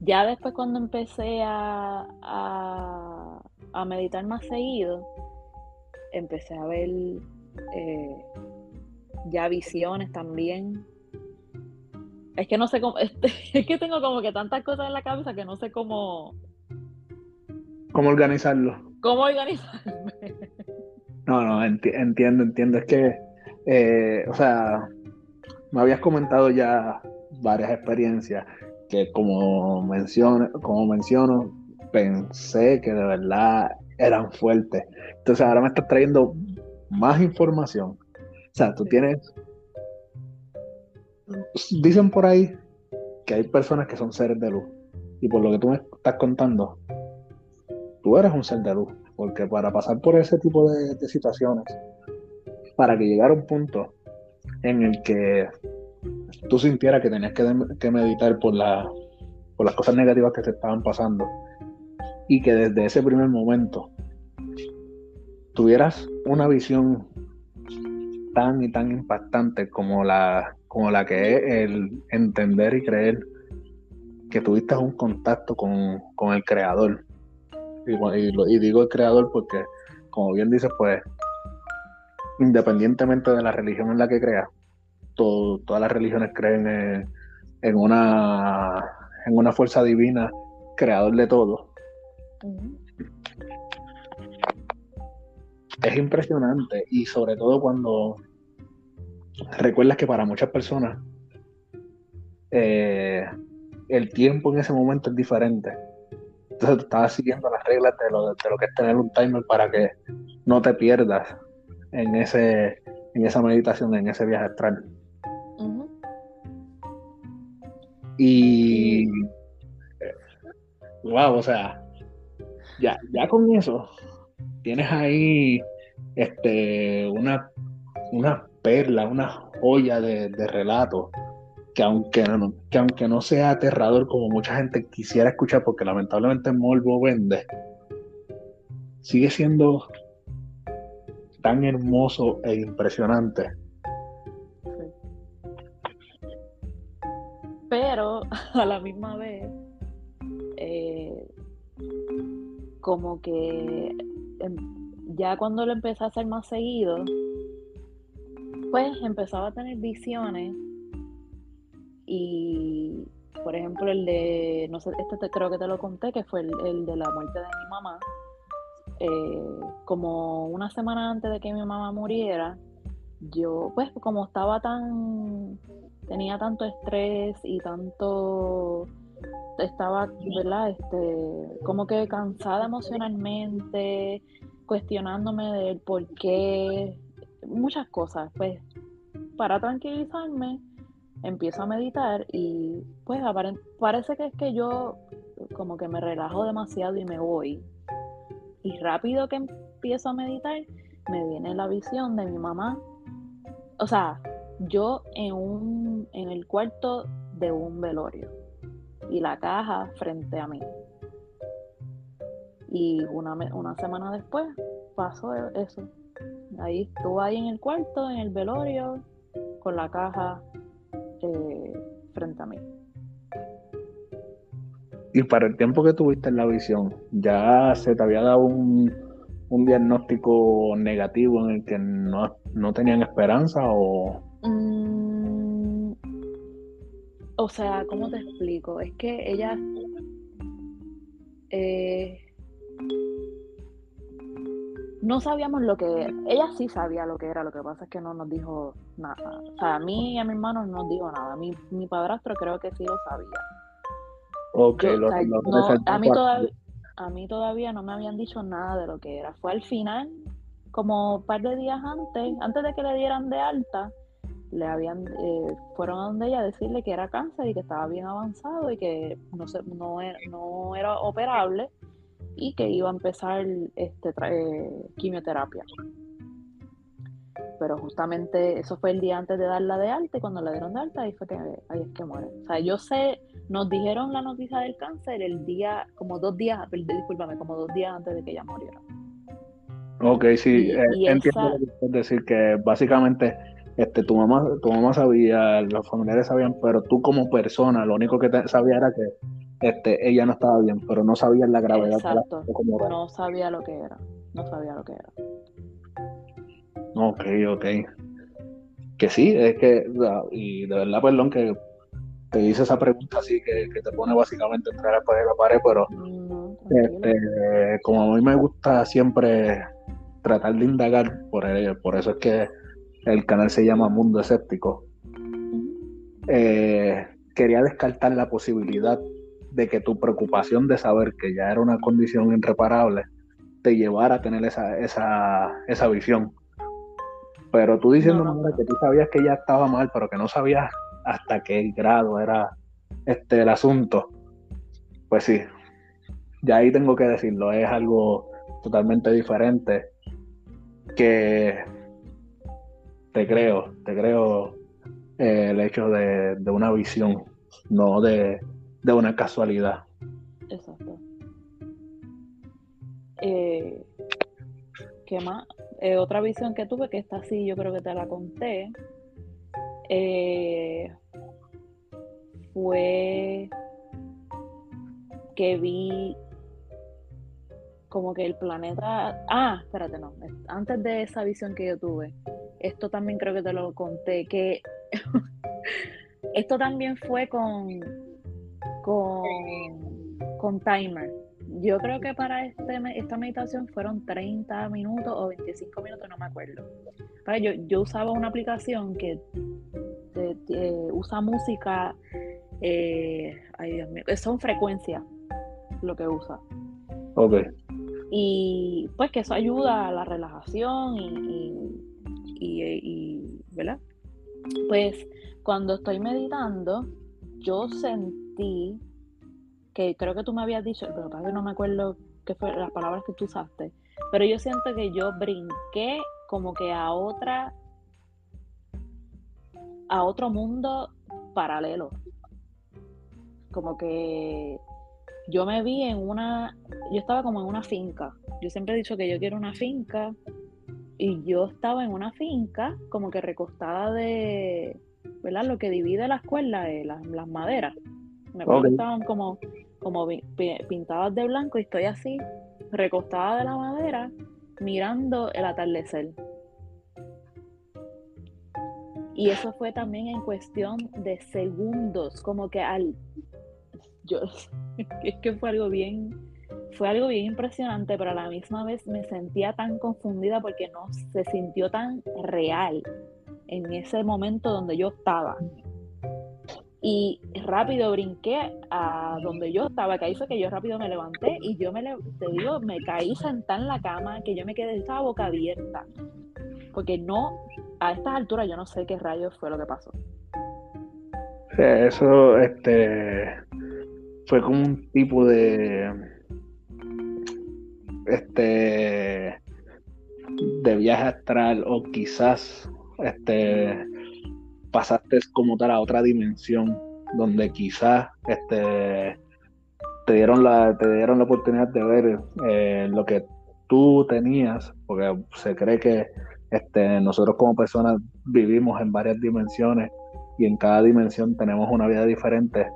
ya después cuando empecé a, a, meditar más seguido, empecé a ver eh, ya visiones también es que no sé cómo, es que tengo como que tantas cosas en la cabeza que no sé cómo... ¿Cómo organizarlo? ¿Cómo organizarme? No, no, entiendo, entiendo. Es que, eh, o sea, me habías comentado ya varias experiencias que como menciono, como menciono, pensé que de verdad eran fuertes. Entonces ahora me estás trayendo más información. O sea, tú tienes dicen por ahí que hay personas que son seres de luz. Y por lo que tú me estás contando, tú eres un ser de luz. Porque para pasar por ese tipo de, situaciones, para que llegara un punto en el que tú sintieras que tenías que, meditar por, por las cosas negativas que te estaban pasando, y que desde ese primer momento tuvieras una visión tan y tan impactante como la como la que es el entender y creer que tuviste un contacto con, el creador. Y, digo el creador porque como bien dices, pues, independientemente de la religión en la que creas, todas las religiones creen en, una, en una fuerza divina, creador de todo. Es impresionante y sobre todo cuando recuerdas que para muchas personas eh, el tiempo en ese momento es diferente. Entonces tú estabas siguiendo las reglas de lo, de lo que es tener un timer para que no te pierdas en ese en esa meditación, en ese viaje astral. Y wow, o sea, ya, ya con eso tienes ahí este una, una perla, una joya de, de relato que aunque, no, que aunque no sea aterrador como mucha gente quisiera escuchar, porque lamentablemente Molvo vende, sigue siendo tan hermoso e impresionante. Pero a la misma vez, eh, como que ya cuando lo empecé a hacer más seguido, pues empezaba a tener visiones y por ejemplo el de, no sé, este te, creo que te lo conté, que fue el, de la muerte de mi mamá, eh, como una semana antes de que mi mamá muriera, yo pues como estaba tan, tenía tanto estrés y tanto, estaba, ¿verdad? Este, como que cansada emocionalmente, cuestionándome del por qué, muchas cosas, pues para tranquilizarme empiezo a meditar y pues parece que es que yo como que me relajo demasiado y me voy. Y rápido que empiezo a meditar, me viene la visión de mi mamá. O sea, yo en un en el cuarto de un velorio y la caja frente a mí. Y una, una semana después pasó eso. Ahí estuve ahí en el cuarto, en el velorio, con la caja eh, frente a mí. Y para el tiempo que tuviste en la visión, ¿ya se te había dado un, diagnóstico negativo en el que no, tenían esperanza o...? Mm, o sea, ¿cómo te explico? Es que ella... Eh, no sabíamos lo que era. Ella sí sabía lo que era, lo que pasa es que no nos dijo nada. O sea, a mí y a mi hermano no nos dijo nada. Mi, mi padrastro creo que sí lo sabía. Ok, lo, a, mí todavía, a mí todavía no me habían dicho nada de lo que era. Fue al final, como un par de días antes, antes de que le dieran de alta, le habían eh, fueron a donde ella a decirle que era cáncer y que estaba bien avanzado y que no, se, no, era, no era operable y que iba a empezar este, eh, quimioterapia. Pero justamente eso fue el día antes de darla de alta y cuando la dieron de alta ahí fue que ahí es que muere. O sea, yo sé, nos dijeron la noticia del cáncer el día, como dos días, discúlpame, como dos días antes de que ella muriera. Ok, sí, eh, entiendo decir que básicamente este, tu mamá, tu mamá sabía, los familiares sabían, pero tú como persona, lo único que sabía era que este, ella no estaba bien, pero no sabía la gravedad Exacto. No sabía lo que era, no sabía lo que era. Ok, ok. Que sí, es que, y de verdad, perdón que te hice esa pregunta así que, te pone básicamente entrar a la pared, pero este, como a mí me gusta siempre tratar de indagar, por, por eso es que el canal se llama Mundo Escéptico. Eh, quería descartar la posibilidad de que tu preocupación de saber que ya era una condición irreparable te llevara a tener esa, esa, esa visión. Pero tú diciendo que tú sabías que ya estaba mal, pero que no sabías hasta qué grado era este el asunto, pues sí, ya ahí tengo que decirlo, es algo totalmente diferente que te creo, te creo eh, el hecho de, de una visión, no de, de una casualidad. Exacto. Eh, ¿Qué más? Eh, otra visión que tuve, que está así, yo creo que te la conté, eh, fue que vi como que el planeta... Ah, espérate, no. Antes de esa visión que yo tuve, esto también creo que te lo conté, que esto también fue con, con, con timer. Yo creo que para este, esta meditación fueron 30 minutos o 25 minutos, no me acuerdo. Para yo, yo usaba una aplicación que usa música, eh, ay Dios mío, son frecuencias lo que usa. Ok. Y pues que eso ayuda a la relajación y, y, ¿verdad? Pues cuando estoy meditando, yo sentí que creo que tú me habías dicho, pero que no me acuerdo qué fue las palabras que tú usaste, pero yo siento que yo brinqué como que a otra a otro mundo paralelo. Como que yo me vi en una, yo estaba como en una finca. Yo siempre he dicho que yo quiero una finca y yo estaba en una finca como que recostada de, ¿verdad? Lo que divide la escuela es las, maderas. Me acuerdo que estaban como, como pintadas de blanco y estoy así, recostada de la madera, mirando el atardecer. Y eso fue también en cuestión de segundos, como que al es que fue algo bien, fue algo bien impresionante, pero a la misma vez me sentía tan confundida porque no se sintió tan real en ese momento donde yo estaba. Y rápido brinqué a donde yo estaba, que ahí que yo rápido me levanté y yo me, te digo, me caí sentada en la cama, que yo me quedé, estaba boca abierta, porque no, a estas alturas yo no sé qué rayos fue lo que pasó. Eso, este, fue como un tipo de este de viaje astral o quizás este pasaste como tal a otra dimensión donde quizás este te dieron la te dieron la oportunidad de ver eh, lo que tú tenías porque se cree que este nosotros como personas vivimos en varias dimensiones y en cada dimensión tenemos una vida diferente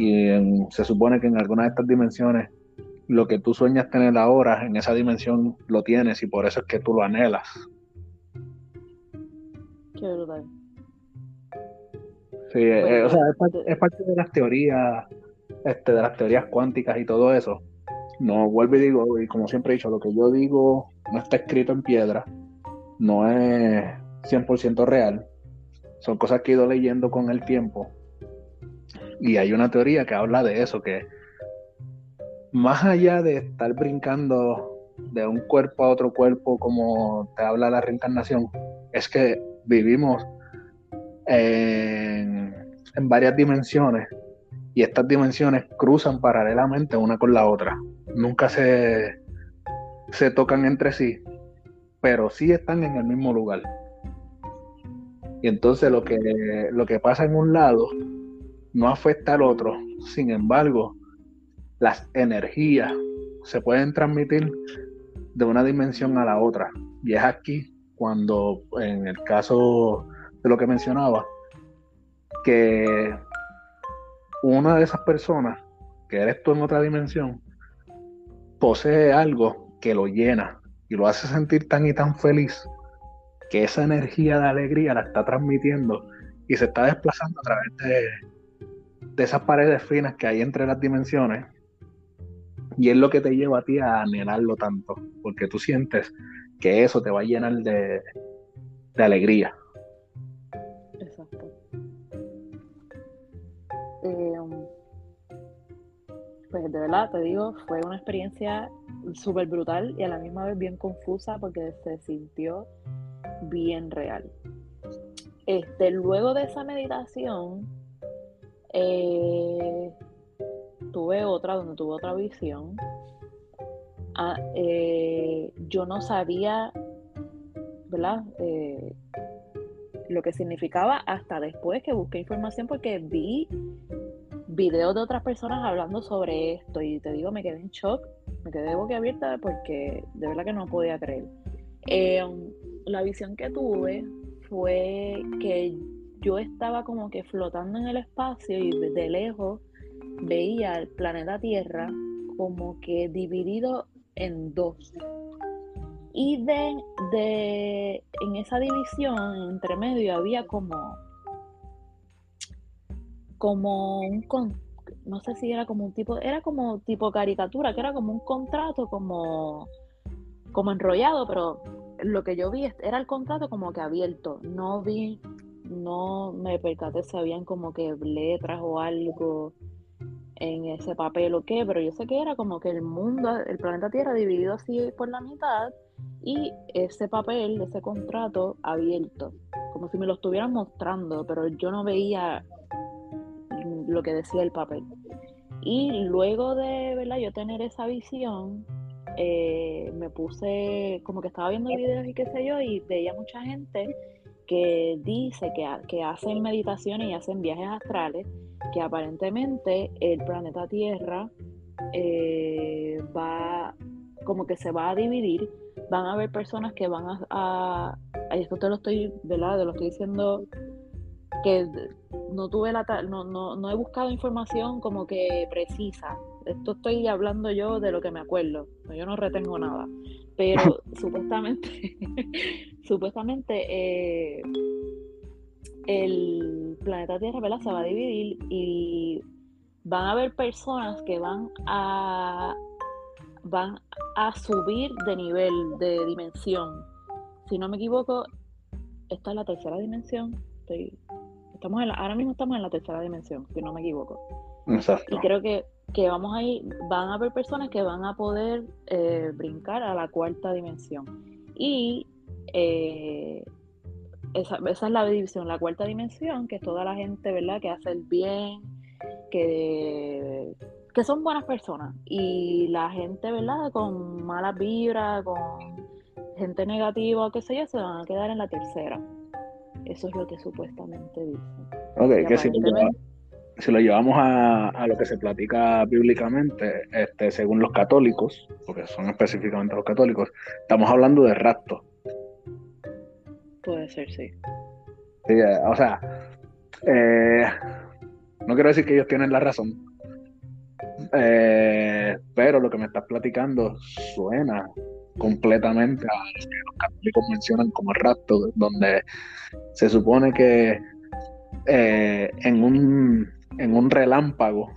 y se supone que en alguna de estas dimensiones lo que tú sueñas tener ahora, en esa dimensión lo tienes y por eso es que tú lo anhelas. Qué brutal. Sí, eh, o sea, es parte, de las teorías, este, de las teorías cuánticas y todo eso. No vuelvo y digo, y como siempre he dicho, lo que yo digo no está escrito en piedra, no es 100% real. Son cosas que he ido leyendo con el tiempo y hay una teoría que habla de eso, que más allá de estar brincando de un cuerpo a otro cuerpo, como te habla la reencarnación, es que vivimos en, varias dimensiones y estas dimensiones cruzan paralelamente una con la otra. Nunca se, se tocan entre sí, pero sí están en el mismo lugar. Y entonces lo que, lo que pasa en un lado no afecta al otro. Sin embargo, las energías se pueden transmitir de una dimensión a la otra. Y es aquí cuando, en el caso de lo que mencionaba, que una de esas personas, que eres tú en otra dimensión, posee algo que lo llena y lo hace sentir tan y tan feliz que esa energía de alegría la está transmitiendo y se está desplazando a través de, de esas paredes finas que hay entre las dimensiones y es lo que te lleva a ti a anhelarlo tanto, porque tú sientes que eso te va a llenar de, alegría. Exacto. Em, pues de verdad te digo, fue una experiencia súper brutal y a la misma vez bien confusa porque se sintió bien real. Este, luego de esa meditación, eh, tuve otra, donde tuve otra visión. Ah, eh, yo no sabía, ¿verdad? Eh, lo que significaba hasta después que busqué información porque vi videos de otras personas hablando sobre esto y te digo, me quedé en shock, me quedé boquiabierta porque de verdad que no podía creer. la visión que tuve fue que yo estaba como que flotando en el espacio y desde lejos veía el planeta Tierra como que dividido en dos. Y de, de en esa división entre medio había como como un no sé si era como un tipo, era como tipo caricatura, que era como un contrato como como enrollado, pero lo que yo vi era el contrato como que abierto. No vi, no me percaté si habían como que letras o algo en ese papel o qué, pero yo sé que era como que el mundo, el planeta Tierra dividido así por la mitad y ese papel, ese contrato abierto, como si me lo estuvieran mostrando, pero yo no veía lo que decía el papel. Y luego de ¿verdad? yo tener esa visión, eh, me puse como que estaba viendo videos y qué sé yo, y veía mucha gente que dice que, que hacen meditaciones y hacen viajes astrales, que aparentemente el planeta Tierra eh, va como que se va a dividir, van a haber personas que van a, a, esto te lo estoy, ¿verdad? Te lo estoy diciendo que no tuve la no, no, no he buscado información como que precisa. Esto estoy hablando yo de lo que me acuerdo. Yo no retengo nada. Pero supuestamente, supuestamente eh, el planeta Tierra ¿verdad? se va a dividir y van a haber personas que van a van a subir de nivel, de dimensión. Si no me equivoco, esta es la tercera dimensión. Estoy Estamos en ahora mismo estamos en la tercera dimensión, si no me equivoco. Exacto. Y creo que, que vamos a ir, van a haber personas que van a poder eh, brincar a la cuarta dimensión. Y eh, esa, esa, es la división, la cuarta dimensión, que es toda la gente, ¿verdad?, que hace el bien, que, que son buenas personas. Y la gente, ¿verdad?, con malas vibras, con gente negativa o qué sé yo, se van a quedar en la tercera. Eso es lo que supuestamente dice. Ok, que si, lo llevamos, a, lo que se platica bíblicamente, este, según los católicos, porque son específicamente los católicos, estamos hablando de rapto. Puede ser, sí. sí eh, o sea, eh, no quiero decir que ellos tienen la razón, eh, pero lo que me estás platicando suena completamente a lo que los católicos mencionan como rapto, donde se supone que eh, en, un, en un relámpago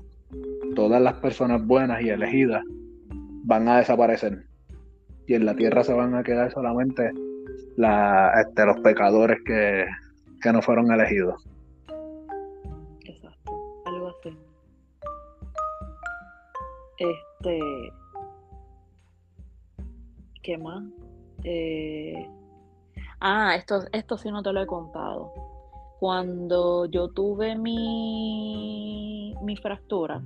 todas las personas buenas y elegidas van a desaparecer y en la tierra se van a quedar solamente la, este, los pecadores que, que no fueron elegidos. Exacto, algo así. Este, ¿Qué más? Eh, ah, esto, esto sí no te lo he contado. Cuando yo tuve mi, mi fractura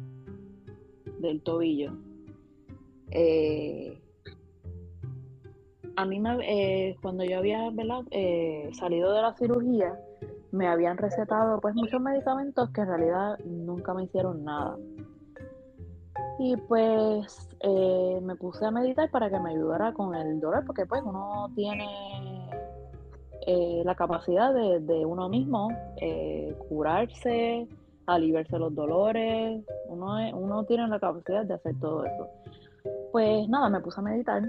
del tobillo, eh, a mí me, eh, cuando yo había salido de la cirugía, me habían recetado pues muchos medicamentos que en realidad nunca me hicieron nada. Y pues eh, me puse a meditar para que me ayudara con el dolor, porque pues uno tiene eh, la capacidad de, uno mismo eh, curarse, aliviarse los dolores, uno, uno tiene la capacidad de hacer todo eso. Pues nada, me puse a meditar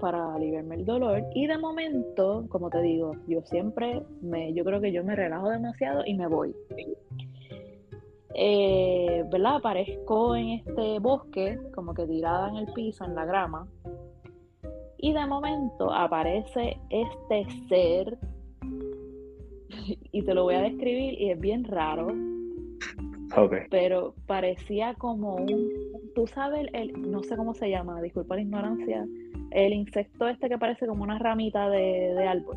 para aliviarme el dolor y de momento, como te digo, yo siempre me, yo creo que yo me relajo demasiado y me voy eh, ¿verdad? Aparezco en este bosque, como que tirada en el piso, en la grama, y de momento aparece este ser, y te lo voy a describir, y es bien raro, pero parecía como un, tú sabes, el, no sé cómo se llama, disculpa la ignorancia, el insecto este que parece como una ramita de, de árbol.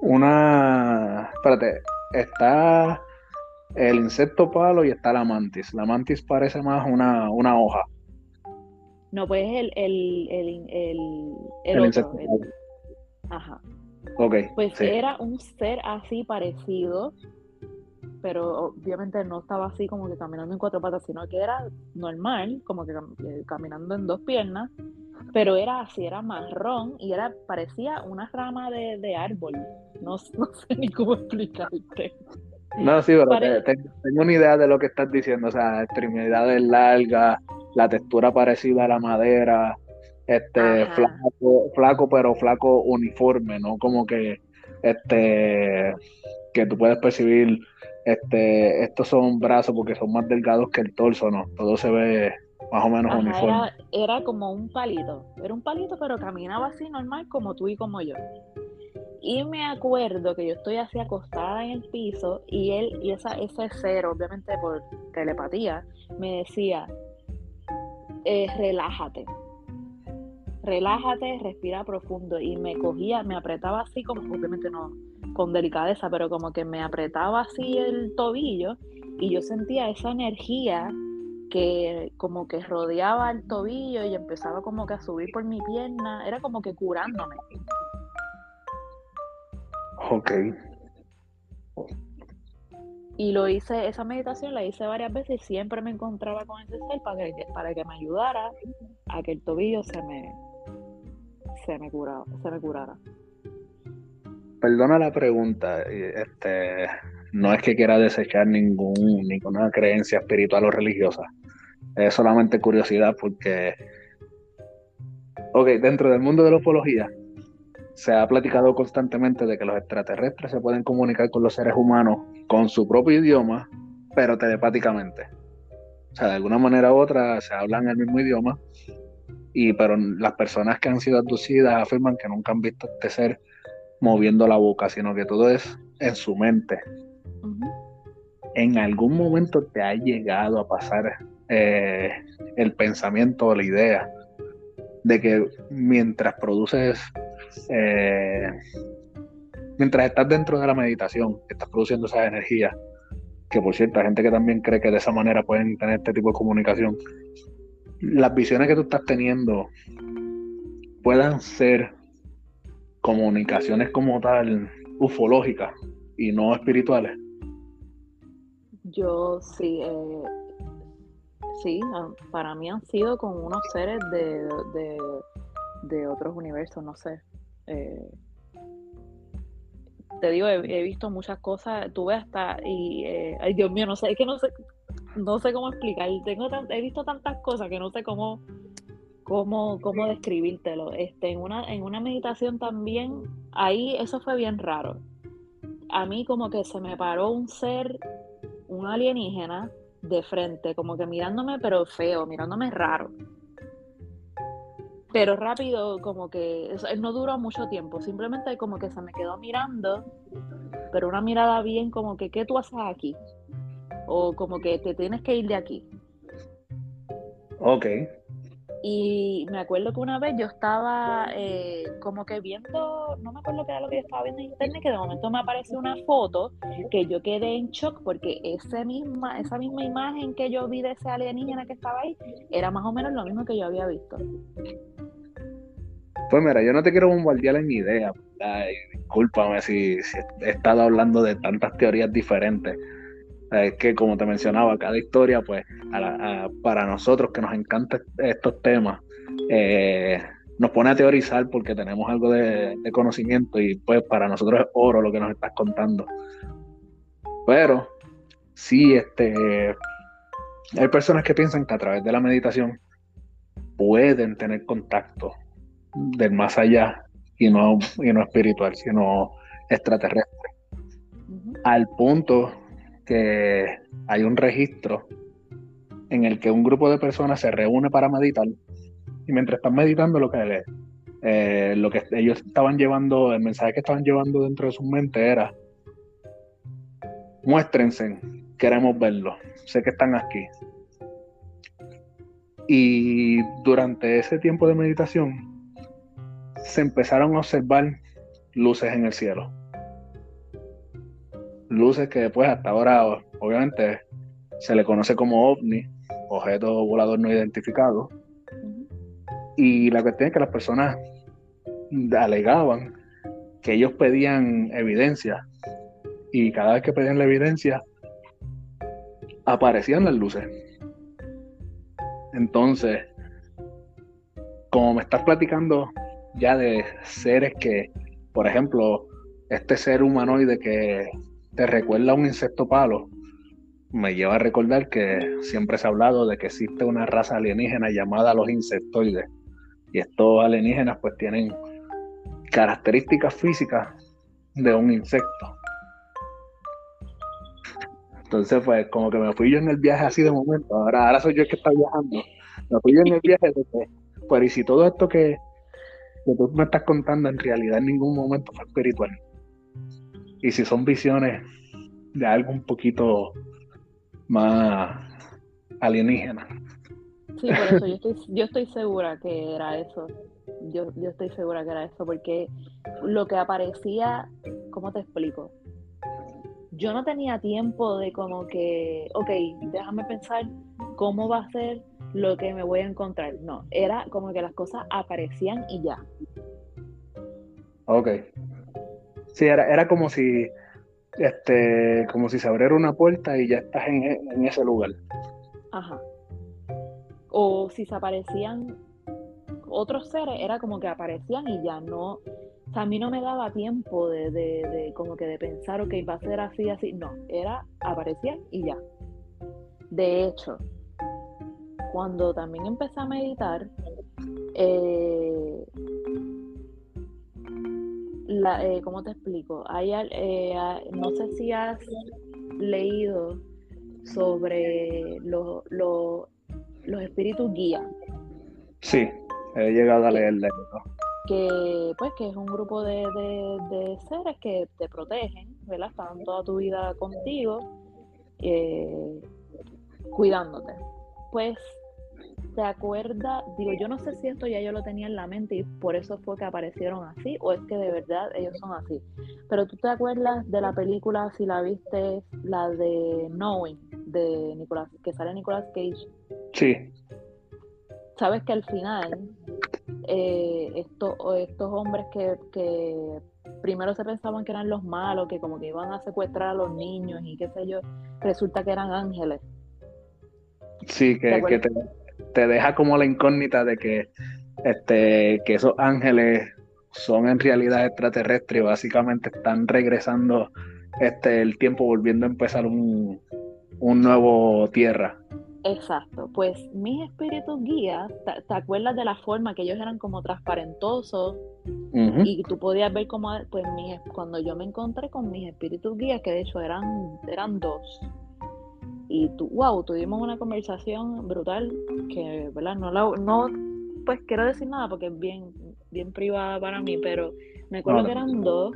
Una, espérate, está el insecto palo y está la mantis. La mantis parece más una, una hoja. No, pues el, el, el, el, el, insecto. Ajá. Ok. Pues era un ser así parecido, pero obviamente no estaba así como que caminando en cuatro patas, sino que era normal, como que eh, caminando en dos piernas, pero era así, era marrón y era parecía una rama de, de árbol. No, no sé ni cómo explicarte. No, sí, pero tengo una idea de lo que estás diciendo, o sea, extremidades largas, la textura parecida a la madera, este flaco, flaco, pero flaco uniforme, ¿no? Como que este que tú puedes percibir este estos son brazos porque son más delgados que el torso, ¿no? Todo se ve más o menos uniforme. Era, era como un palito, era un palito pero caminaba así normal como tú y como yo. Y me acuerdo que yo estoy así acostada en el piso y él, y esa, ese ser, obviamente por telepatía, me decía, eh, relájate, relájate, respira profundo. Y me cogía, me apretaba así, como obviamente no con delicadeza, pero como que me apretaba así el tobillo y yo sentía esa energía que como que rodeaba el tobillo y empezaba como que a subir por mi pierna, era como que curándome. Ok. Y lo hice, esa meditación la hice varias veces y siempre me encontraba con ese ser para que, para que me ayudara a que el tobillo se me, se me, curara, se me curara. Perdona la pregunta, este, no es que quiera desechar ningún, ninguna creencia espiritual o religiosa, es solamente curiosidad porque, ok, dentro del mundo de la ufología, se ha platicado constantemente de que los extraterrestres se pueden comunicar con los seres humanos con su propio idioma, pero telepáticamente. O sea, de alguna manera u otra se hablan el mismo idioma, y pero las personas que han sido abducidas afirman que nunca han visto este ser moviendo la boca, sino que todo es en su mente. ¿En algún momento te ha llegado a pasar eh, el pensamiento o la idea de que mientras produces eh, mientras estás dentro de la meditación, estás produciendo esa energía, que por cierto, hay gente que también cree que de esa manera pueden tener este tipo de comunicación, las visiones que tú estás teniendo puedan ser comunicaciones como tal ufológicas y no espirituales. Yo sí, eh, sí, ah, para mí han sido como unos seres de, de otros universos, no sé. Eh, te digo, he, visto muchas cosas, tuve hasta, y, eh, ay Dios mío, no sé, es que no sé, no sé cómo explicar, Tengo he visto tantas cosas que no sé cómo, cómo, cómo describírtelo. Este, en una, en una meditación también, ahí eso fue bien raro. A mí como que se me paró un ser, un alienígena, de frente, como que mirándome pero feo, mirándome raro pero rápido, como que no duró mucho tiempo, simplemente como que se me quedó mirando, pero una mirada bien como que, ¿qué tú haces aquí? O como que te tienes que ir de aquí. Ok. Y me acuerdo que una vez yo estaba eh, como que viendo, no me acuerdo qué era lo que yo estaba viendo en internet, que de momento me apareció una foto que yo quedé en shock porque ese misma, esa misma imagen que yo vi de ese alienígena que estaba ahí era más o menos lo mismo que yo había visto. Pues mira, yo no te quiero bombardear en mi idea, discúlpame si, he estado hablando de tantas teorías diferentes. Es que como te mencionaba, cada historia, pues, para nosotros que nos encantan estos temas, eh, nos pone a teorizar porque tenemos algo de, conocimiento y pues para nosotros es oro lo que nos estás contando. Pero sí, este, hay personas que piensan que a través de la meditación pueden tener contacto del más allá y no, y no espiritual, sino extraterrestre. Al punto que hay un registro en el que un grupo de personas se reúne para meditar y mientras están meditando lo que eh, lo que ellos estaban llevando, el mensaje que estaban llevando dentro de su mente era muéstrense, queremos verlo, sé que están aquí. Y durante ese tiempo de meditación, se empezaron a observar luces en el cielo. Luces que después hasta ahora obviamente se le conoce como ovni, objeto volador no identificado. Y la cuestión es que las personas alegaban que ellos pedían evidencia y cada vez que pedían la evidencia aparecían las luces. Entonces, como me estás platicando ya de seres que, por ejemplo, este ser humanoide que te recuerda a un insecto palo, me lleva a recordar que siempre se ha hablado de que existe una raza alienígena llamada los insectoides. Y estos alienígenas pues tienen características físicas de un insecto. Entonces, pues, como que me fui yo en el viaje así de momento. Ahora, ahora soy yo el que está viajando. Me fui yo en el viaje de pues, y si todo esto que, que tú me estás contando en realidad en ningún momento fue espiritual. Y si son visiones de algo un poquito más alienígena. Sí, por eso yo estoy, yo estoy segura que era eso. Yo, yo estoy segura que era eso, porque lo que aparecía, ¿cómo te explico? Yo no tenía tiempo de como que, ok, déjame pensar cómo va a ser lo que me voy a encontrar. No, era como que las cosas aparecían y ya. Ok. Sí, era, era como si este, como si se abriera una puerta y ya estás en, ese lugar. Ajá. O si se aparecían otros seres, era como que aparecían y ya no. O sea, a mí no me daba tiempo de, de, de como que de pensar, ok, va a ser así, así. No, era aparecían y ya. De hecho, cuando también empecé a meditar, eh, la, eh, ¿cómo te explico? Hay, eh, no sé si has leído sobre los espíritus guía. Sí, he llegado a leerle. Que, pues, que es un grupo de, seres que te protegen, ¿verdad? Están toda tu vida contigo, eh, cuidándote. Pues ¿te acuerdas? Digo, yo no sé si esto ya yo lo tenía en la mente y por eso fue que aparecieron así, o es que de verdad ellos son así. Pero tú te acuerdas de la película, si la viste, la de Knowing, de Nicolas, que sale Nicolas Cage. Sí. Sabes que al final, eh, estos hombres que, que primero se pensaban que eran los malos, que como que iban a secuestrar a los niños y qué sé yo, resulta que eran ángeles. Sí, que, que te, te deja como la incógnita de que, este, que esos ángeles son en realidad extraterrestres y básicamente están regresando este, el tiempo, volviendo a empezar un, nuevo tierra. Exacto, pues mis espíritus guías, ¿te, acuerdas de la forma que ellos eran como transparentosos? Y tú podías ver cómo, pues cuando yo me encontré con mis espíritus guías, que de hecho eran, eran dos, y tú, wow, tuvimos una conversación brutal que, ¿verdad? No, la, no pues quiero decir nada porque es bien, bien privada para mí, pero me acuerdo que eran dos.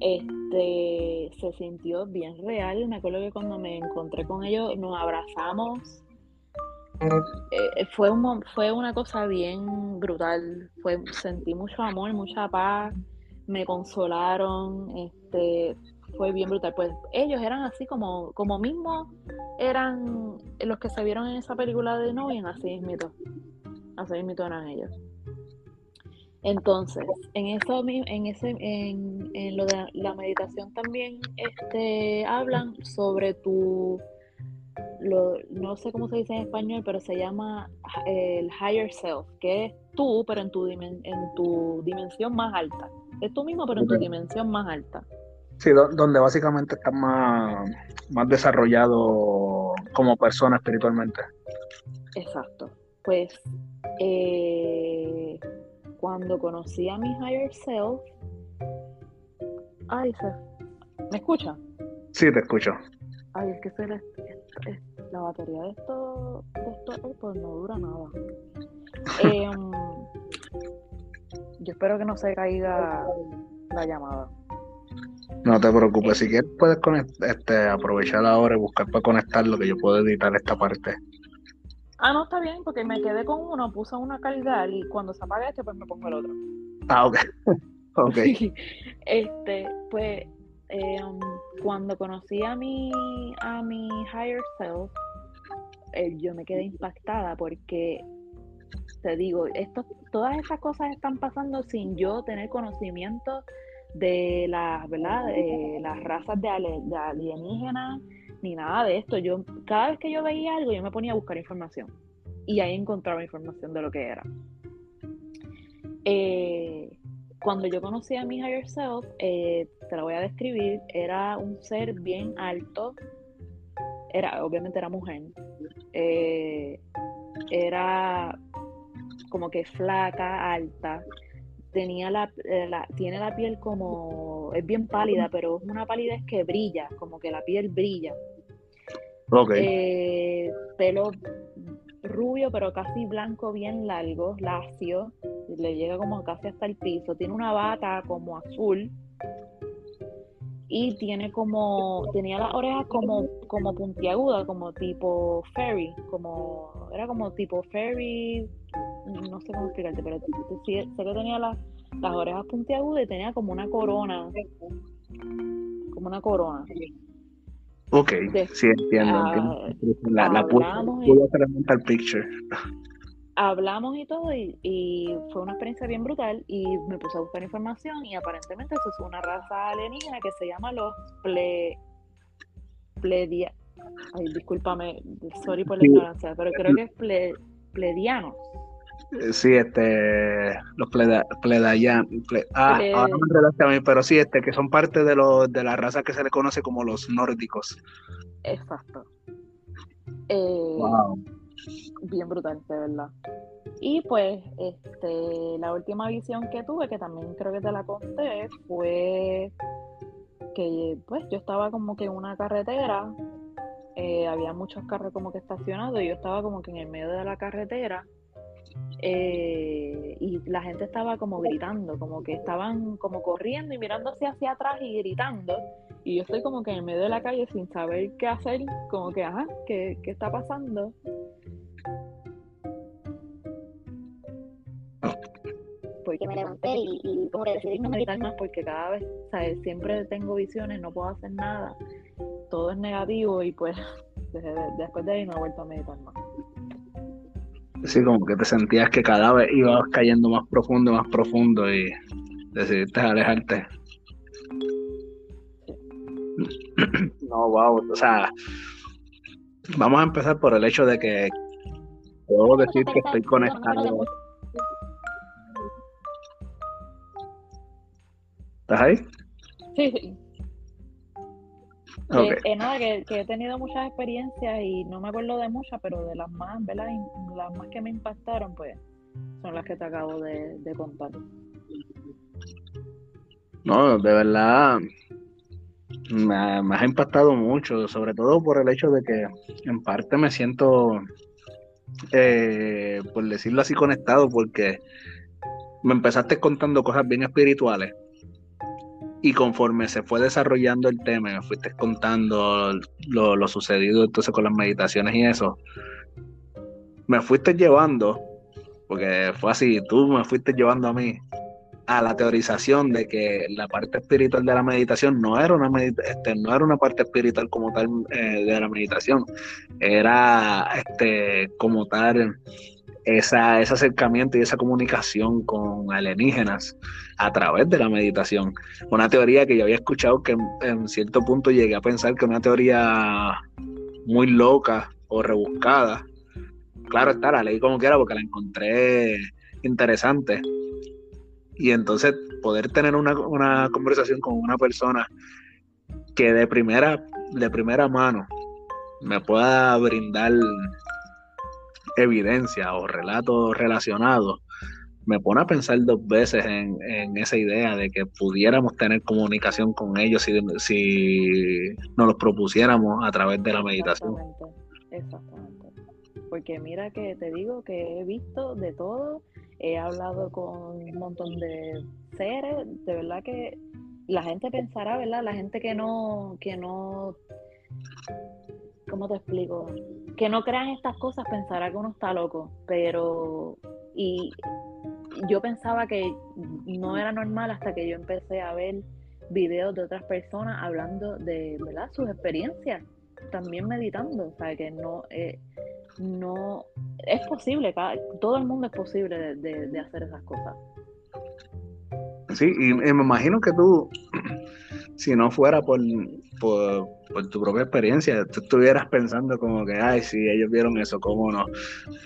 Este se sintió bien real. Me acuerdo que cuando me encontré con ellos nos abrazamos. Eh, fue, un, fue una cosa bien brutal. Fue, sentí mucho amor, mucha paz. Me consolaron. Este, fue bien brutal. Pues ellos eran así como, como mismo eran los que se vieron en esa película de Novien, así mismito. Así mismito eran ellos. Entonces, en eso en ese, en, en lo de la meditación también este, hablan sobre tu lo, no sé cómo se dice en español, pero se llama el higher self, que es tú, pero en tu, en tu dimensión más alta. Es tú mismo, pero en tu dimensión más alta. Sí, donde básicamente estás más, más desarrollado como persona espiritualmente. Exacto. Pues eh, cuando conocí a mi higher self, ay, se, ¿me escucha? Sí, te escucho. Ay, es que se la batería de esto, de esto pues no dura nada. Em, yo espero que no se caiga la llamada. No te preocupes, si quieres puedes este, aprovechar ahora y buscar para conectarlo, que yo puedo editar esta parte. Ah, no, está bien, porque me quedé con uno, puse una calidad y cuando se apague este, pues me pongo el otro. Ah, ok. ok. este, pues, em, cuando conocí a mi, a mi higher self, eh, yo me quedé impactada porque, te digo, esto, todas esas cosas están pasando sin yo tener conocimiento de las, ¿verdad? De las razas de, alienígenas ni nada de esto. Yo cada vez que yo veía algo yo me ponía a buscar información y ahí encontraba información de lo que era. Eh, cuando yo conocí a mi higher self, eh, te lo voy a describir, era un ser bien alto, era, obviamente era mujer, eh, era como que flaca, alta, tenía eh, la, tiene la piel como, es bien pálida, pero es una palidez que brilla, como que la piel brilla. Okay. pelo rubio, pero casi blanco, bien largo, lacio, le llega como casi hasta el piso, tiene una bata como azul y tiene como, tenía las orejas como, como puntiagudas, como tipo fairy, como, era como tipo fairy, no sé cómo explicarte, pero sé que tenía las, las orejas puntiagudas y tenía como una corona, como una corona. Ok, sí, entiendo. La, picture. Hablamos y todo, y, fue una experiencia bien brutal. Y me puse a buscar información, y aparentemente eso es una raza alienígena que se llama los ple. pledia. Ay, discúlpame, sorry por la ignorancia, pero creo que es ple, pledianos. Eh, sí, este, los pledayan, ah, ahora me a mí, pero sí, este, que son parte de, los de la raza que se le conoce como los nórdicos. Exacto. Eh, bien brutal, de verdad. Y pues, este, la última visión que tuve, que también creo que te la conté, fue que pues yo estaba como que en una carretera, eh, había muchos carros como que estacionados, y yo estaba como que en el medio de la carretera eh, y la gente estaba como gritando, como que estaban como corriendo y mirándose hacia atrás y gritando. Y yo estoy como que en medio de la calle sin saber qué hacer, como que, ajá, ¿qué, qué está pasando? Porque me levanté y, y como que decidí no meditar más porque cada vez, ¿sabes? Siempre tengo visiones, no puedo hacer nada, todo es negativo y pues después de ahí no he vuelto a meditar más. Sí, como que te sentías que cada vez ibas cayendo más profundo, más profundo y decidiste alejarte. No, wow, o sea, vamos a empezar por el hecho de que puedo decir que estoy conectado. ¿Estás ahí? Sí, sí. Eh, eh, nada, que, he tenido muchas experiencias y no me acuerdo de muchas, pero de las más, ¿verdad? Las más que me impactaron, pues, son las que te acabo de, contar. No, de verdad, me ha, impactado mucho, sobre todo por el hecho de que en parte me siento, eh, por decirlo así, conectado, porque me empezaste contando cosas bien espirituales y conforme se fue desarrollando el tema, me fuiste contando lo, sucedido entonces con las meditaciones y eso, me fuiste llevando, porque fue así, tú me fuiste llevando a mí a la teorización de que la parte espiritual de la meditación no era una este, no era una parte espiritual como tal eh, de la meditación, era este como tal esa, ese acercamiento y esa comunicación con alienígenas a través de la meditación. Una teoría que yo había escuchado que en, cierto punto llegué a pensar que una teoría muy loca o rebuscada. Claro está, la leí como quiera porque la encontré interesante. Y entonces poder tener una, una conversación con una persona que de primera, de primera mano me pueda brindar evidencia o relatos relacionados, me pone a pensar dos veces en, esa idea de que pudiéramos tener comunicación con ellos si, si nos los propusiéramos a través de la meditación. Exactamente, Porque mira que te digo que he visto de todo, he hablado con un montón de seres, de verdad que la gente pensará, ¿verdad? La gente que no, que no ¿cómo te explico? Que no crean estas cosas pensará que uno está loco, pero y yo pensaba que no era normal hasta que yo empecé a ver videos de otras personas hablando de ¿verdad? sus experiencias, también meditando, o sea que no eh, no es posible, todo el mundo es posible de, hacer esas cosas. Sí, y, me imagino que tú si no fuera por, por, tu propia experiencia, tú estuvieras pensando como que, ay, sí, ellos vieron eso, cómo no.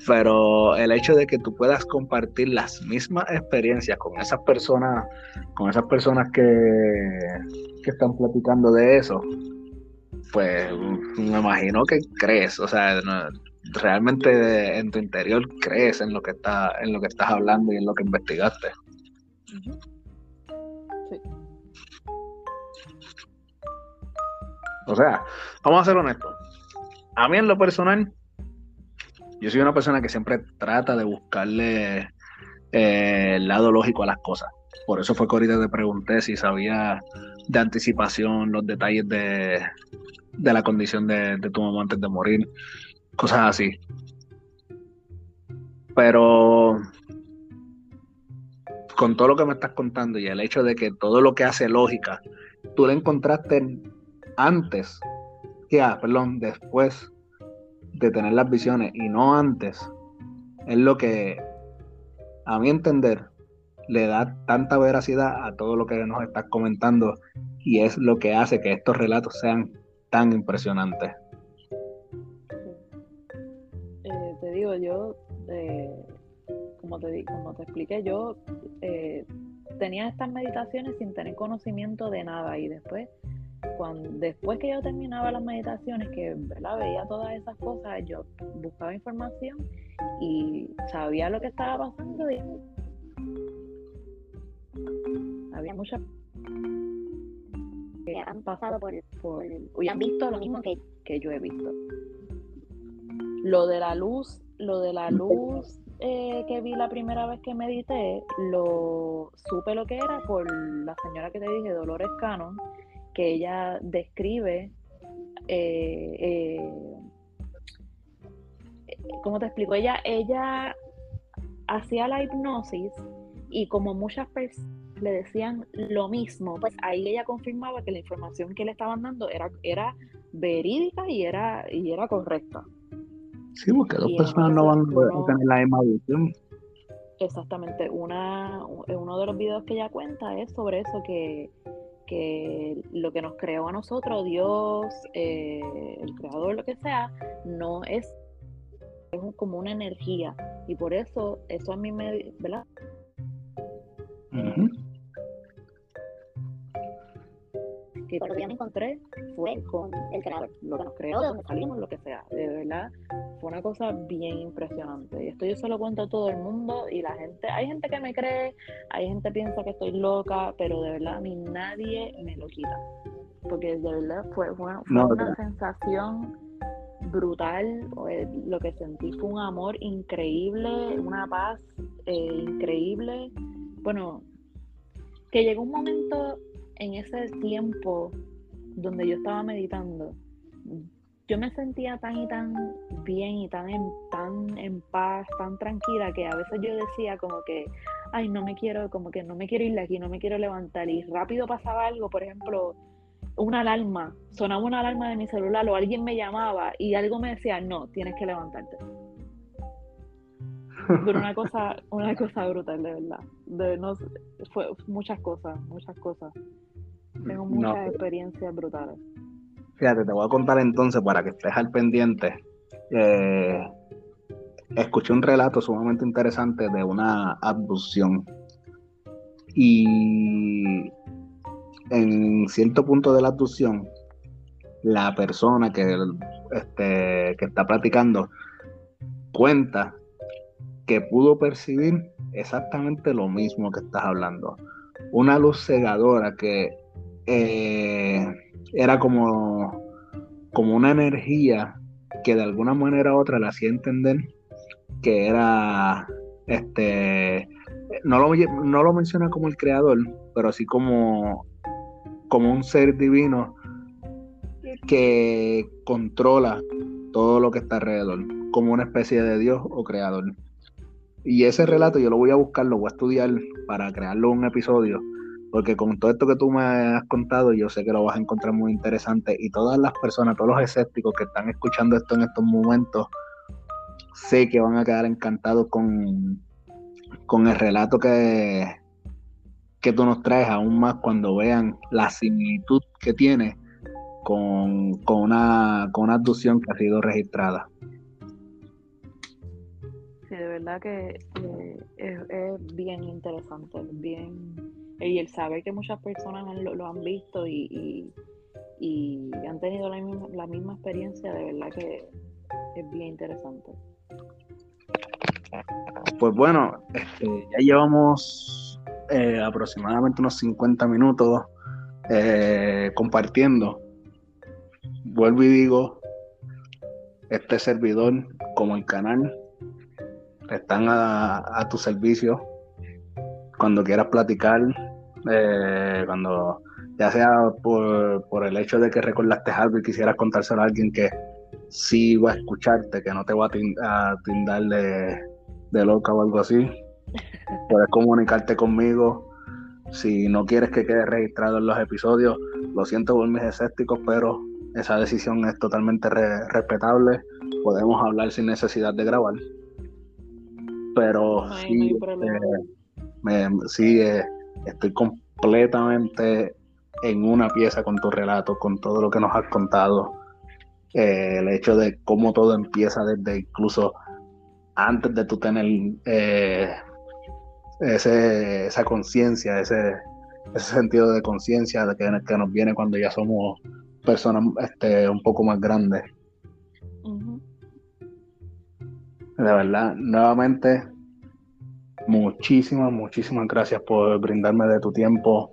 Pero el hecho de que tú puedas compartir las mismas experiencias con esas personas, con esas personas que, que están platicando de eso, pues me imagino que crees, o sea, realmente en tu interior crees en lo que está, en lo que estás hablando y en lo que investigaste. O sea, vamos a ser honestos. A mí en lo personal, yo soy una persona que siempre trata de buscarle eh, el lado lógico a las cosas. Por eso fue que ahorita te pregunté si sabía de anticipación los detalles de, la condición de, de tu mamá antes de morir, cosas así. Pero con todo lo que me estás contando y el hecho de que todo lo que hace lógica, tú le encontraste antes, que, ah, perdón, después de tener las visiones y no antes, es lo que, a mi entender, le da tanta veracidad a todo lo que nos estás comentando y es lo que hace que estos relatos sean tan impresionantes. Eh, te digo, yo, eh, como, te, como te expliqué, yo eh, tenía estas meditaciones sin tener conocimiento de nada y después cuando, después que yo terminaba las meditaciones, que veía todas esas cosas, yo buscaba información y sabía lo que estaba pasando y había muchas que han pasado por, por y han visto lo mismo que, que yo he visto. Lo de la luz, lo de la luz eh, que vi la primera vez que medité, lo supe lo que era por la señora que te dije, Dolores Cannon, que ella describe, eh, eh, ¿cómo te explico? Ella, ella hacía la hipnosis y como muchas personas le decían lo mismo, pues ahí ella confirmaba que la información que le estaban dando era, era verídica y era, y era correcta. Sí, porque dos personas no van a tener la misma visión. Exactamente. Una, uno de los videos que ella cuenta es sobre eso, que que lo que nos creó a nosotros, Dios, eh, el creador, lo que sea, no es, es como una energía. Y por eso, eso a mí me, ¿verdad? Que por lo que me encontré fue con el creador, lo que nos creó, de donde salimos, lo que sea. De verdad, fue una cosa bien impresionante. Y esto yo se lo cuento a todo el mundo y la gente, hay gente que me cree, hay gente que piensa que estoy loca, pero de verdad a mí nadie me lo quita. Porque de verdad fue, una, sensación brutal, lo que sentí fue un amor increíble, una paz eh, increíble. Bueno, que llegó un momento en ese tiempo donde yo estaba meditando, yo me sentía tan y tan bien y tan en, tan en paz, tan tranquila, que a veces yo decía como que, ay, no me quiero, como que no me quiero ir de aquí, no me quiero levantar. Y rápido pasaba algo, por ejemplo, una alarma, sonaba una alarma de mi celular o alguien me llamaba y algo me decía, no, tienes que levantarte. Pero una cosa, una cosa brutal, de verdad. De, fue muchas cosas, muchas cosas. Tengo muchas experiencias brutales. Fíjate, te voy a contar entonces para que estés al pendiente. Eh, escuché un relato sumamente interesante de una abducción. Y en cierto punto de la abducción, la persona que, este, que está platicando cuenta que pudo percibir exactamente lo mismo que estás hablando. Una luz cegadora que eh, era como, como una energía que de alguna manera u otra le hacía entender que era este no lo, no lo menciona como el creador, pero así como, como un ser divino que controla todo lo que está alrededor, como una especie de Dios o creador. Y ese relato yo lo voy a buscar, lo voy a estudiar para crearlo un episodio porque con todo esto que tú me has contado, yo sé que lo vas a encontrar muy interesante y todas las personas, todos los escépticos que están escuchando esto en estos momentos, sé que van a quedar encantados con, con el relato que, que tú nos traes aún más cuando vean la similitud que tiene con, una, con una abducción que ha sido registrada. Sí, de verdad que es, bien interesante, bien y el saber que muchas personas lo, han visto y, y, han tenido la misma, la misma experiencia, de verdad que es bien interesante. Pues bueno, este, ya llevamos eh, aproximadamente unos 50 minutos eh, compartiendo. Vuelvo y digo, este servidor como el canal están a, tu servicio cuando quieras platicar, eh, cuando ya sea por, por, el hecho de que recordaste algo y quisieras contárselo a alguien que sí va a escucharte, que no te va a, tindar de, de loca o algo así, puedes comunicarte conmigo. Si no quieres que quede registrado en los episodios, lo siento por mis escépticos, pero esa decisión es totalmente respetable. Podemos hablar sin necesidad de grabar. Pero sí, eh, sí eh, estoy completamente en una pieza con tu relato, con todo lo que nos has contado. Eh, el hecho de cómo todo empieza desde incluso antes de tú tener eh, ese, esa conciencia, ese, ese sentido de conciencia de que, que, nos viene cuando ya somos personas este, un poco más grandes. De verdad, nuevamente, muchísimas, muchísimas gracias por brindarme de tu tiempo,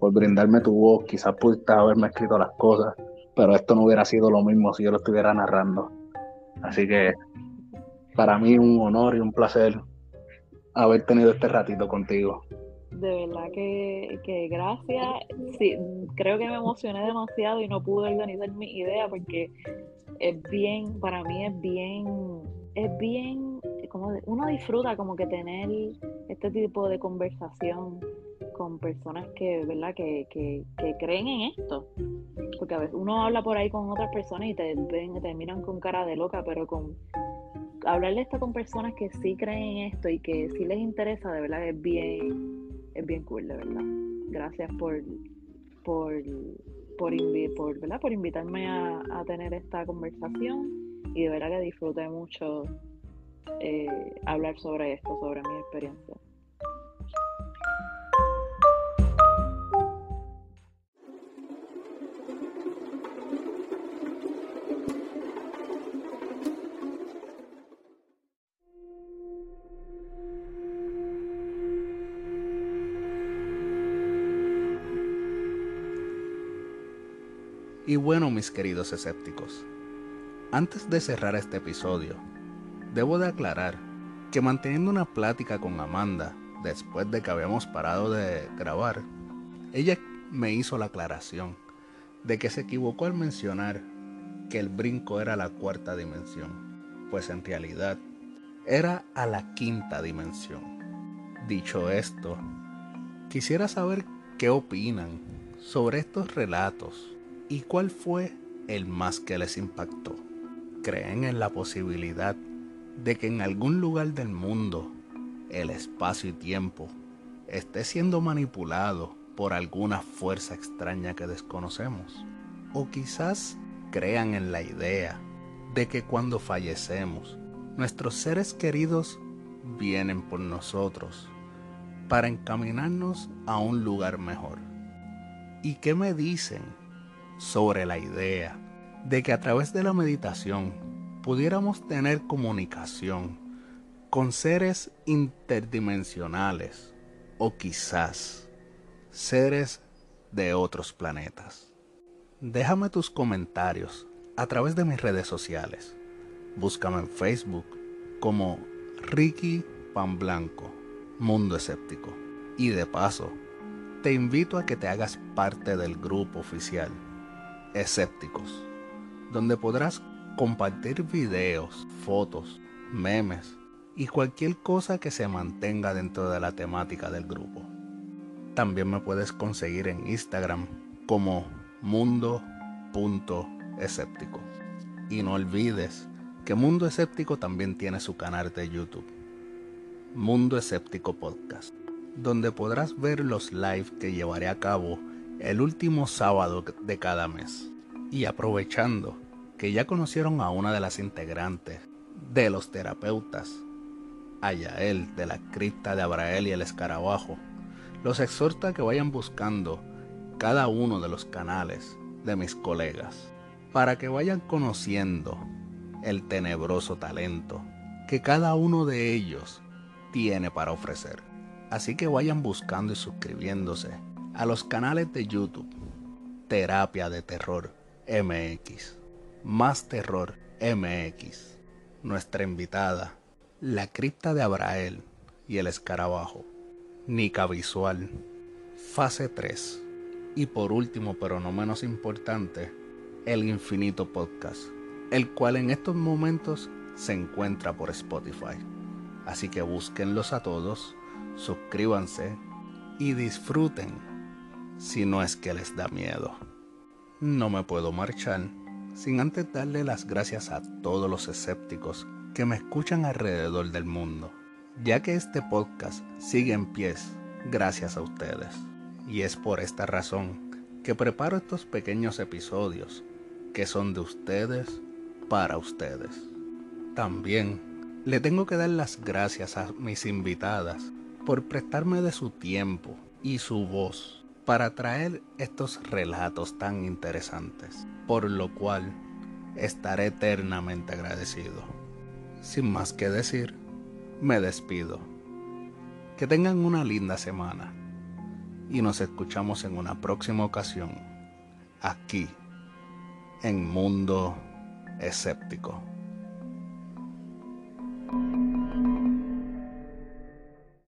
por brindarme tu voz. Quizás pudiste haberme escrito las cosas, pero esto no hubiera sido lo mismo si yo lo estuviera narrando. Así que para mí un honor y un placer haber tenido este ratito contigo. De verdad que, gracias. Sí, creo que me emocioné demasiado y no pude organizar mi idea porque es bien, para mí es bien, es bien, como uno disfruta como que tener este tipo de conversación con personas que, ¿verdad? Que, que, creen en esto. Porque a veces uno habla por ahí con otras personas y te ven, te miran con cara de loca, pero con hablar de esto con personas que sí creen en esto y que sí les interesa, de verdad es bien, es bien cool, de verdad. Gracias por, por, por, por, ¿verdad? por invitarme a, a, tener esta conversación y de verdad que disfruté mucho eh, hablar sobre esto, sobre mi experiencia. Y bueno, mis queridos escépticos, antes de cerrar este episodio, debo de aclarar que manteniendo una plática con Amanda después de que habíamos parado de grabar, ella me hizo la aclaración de que se equivocó al mencionar que el brinco era la cuarta dimensión, pues en realidad era a la quinta dimensión. Dicho esto, quisiera saber qué opinan sobre estos relatos ¿Y cuál fue el más que les impactó? ¿Creen en la posibilidad de que en algún lugar del mundo el espacio y tiempo esté siendo manipulado por alguna fuerza extraña que desconocemos? ¿O quizás crean en la idea de que cuando fallecemos, nuestros seres queridos vienen por nosotros para encaminarnos a un lugar mejor? ¿Y qué me dicen sobre la idea de que a través de la meditación pudiéramos tener comunicación con seres interdimensionales o quizás seres de otros planetas. Déjame tus comentarios a través de mis redes sociales. Búscame en Facebook como Ricky Pan Blanco, Mundo Escéptico. Y de paso, te invito a que te hagas parte del grupo oficial escépticos, donde podrás compartir videos, fotos, memes y cualquier cosa que se mantenga dentro de la temática del grupo. También me puedes conseguir en Instagram como mundo.escéptico. Y no olvides que Mundo Escéptico también tiene su canal de YouTube, Mundo Escéptico Podcast. donde podrás ver los live que llevaré a cabo el último sábado de cada mes. Y aprovechando que ya conocieron a una de las integrantes de los terapeutas, a Yael de la cripta de Abrael y el escarabajo, los exhorto a que vayan buscando cada uno de los canales de mis colegas para que vayan conociendo el tenebroso talento que cada uno de ellos tiene para ofrecer. Así que vayan buscando y suscribiéndose a los canales de YouTube Terapia de Terror MX, Más Terror MX, nuestra invitada, La Cripta de Abrael y el Escarabajo, Nica Visual, Fase 3 y por último pero no menos importante, El Infinito Podcast, el cual en estos momentos se encuentra por Spotify. Así que búsquenlos a todos, suscríbanse y disfruten. Si no es que les da miedo. No me puedo marchar sin antes darle las gracias a todos los escépticos que me escuchan alrededor del mundo, ya que este podcast sigue en pies gracias a ustedes. Y es por esta razón que preparo estos pequeños episodios que son de ustedes para ustedes. También le tengo que dar las gracias a mis invitadas por prestarme de su tiempo y su voz para traer estos relatos tan interesantes, por lo cual estaré eternamente agradecido. Sin más que decir, me despido. Que tengan una linda semana y nos escuchamos en una próxima ocasión aquí en Mundo Escéptico.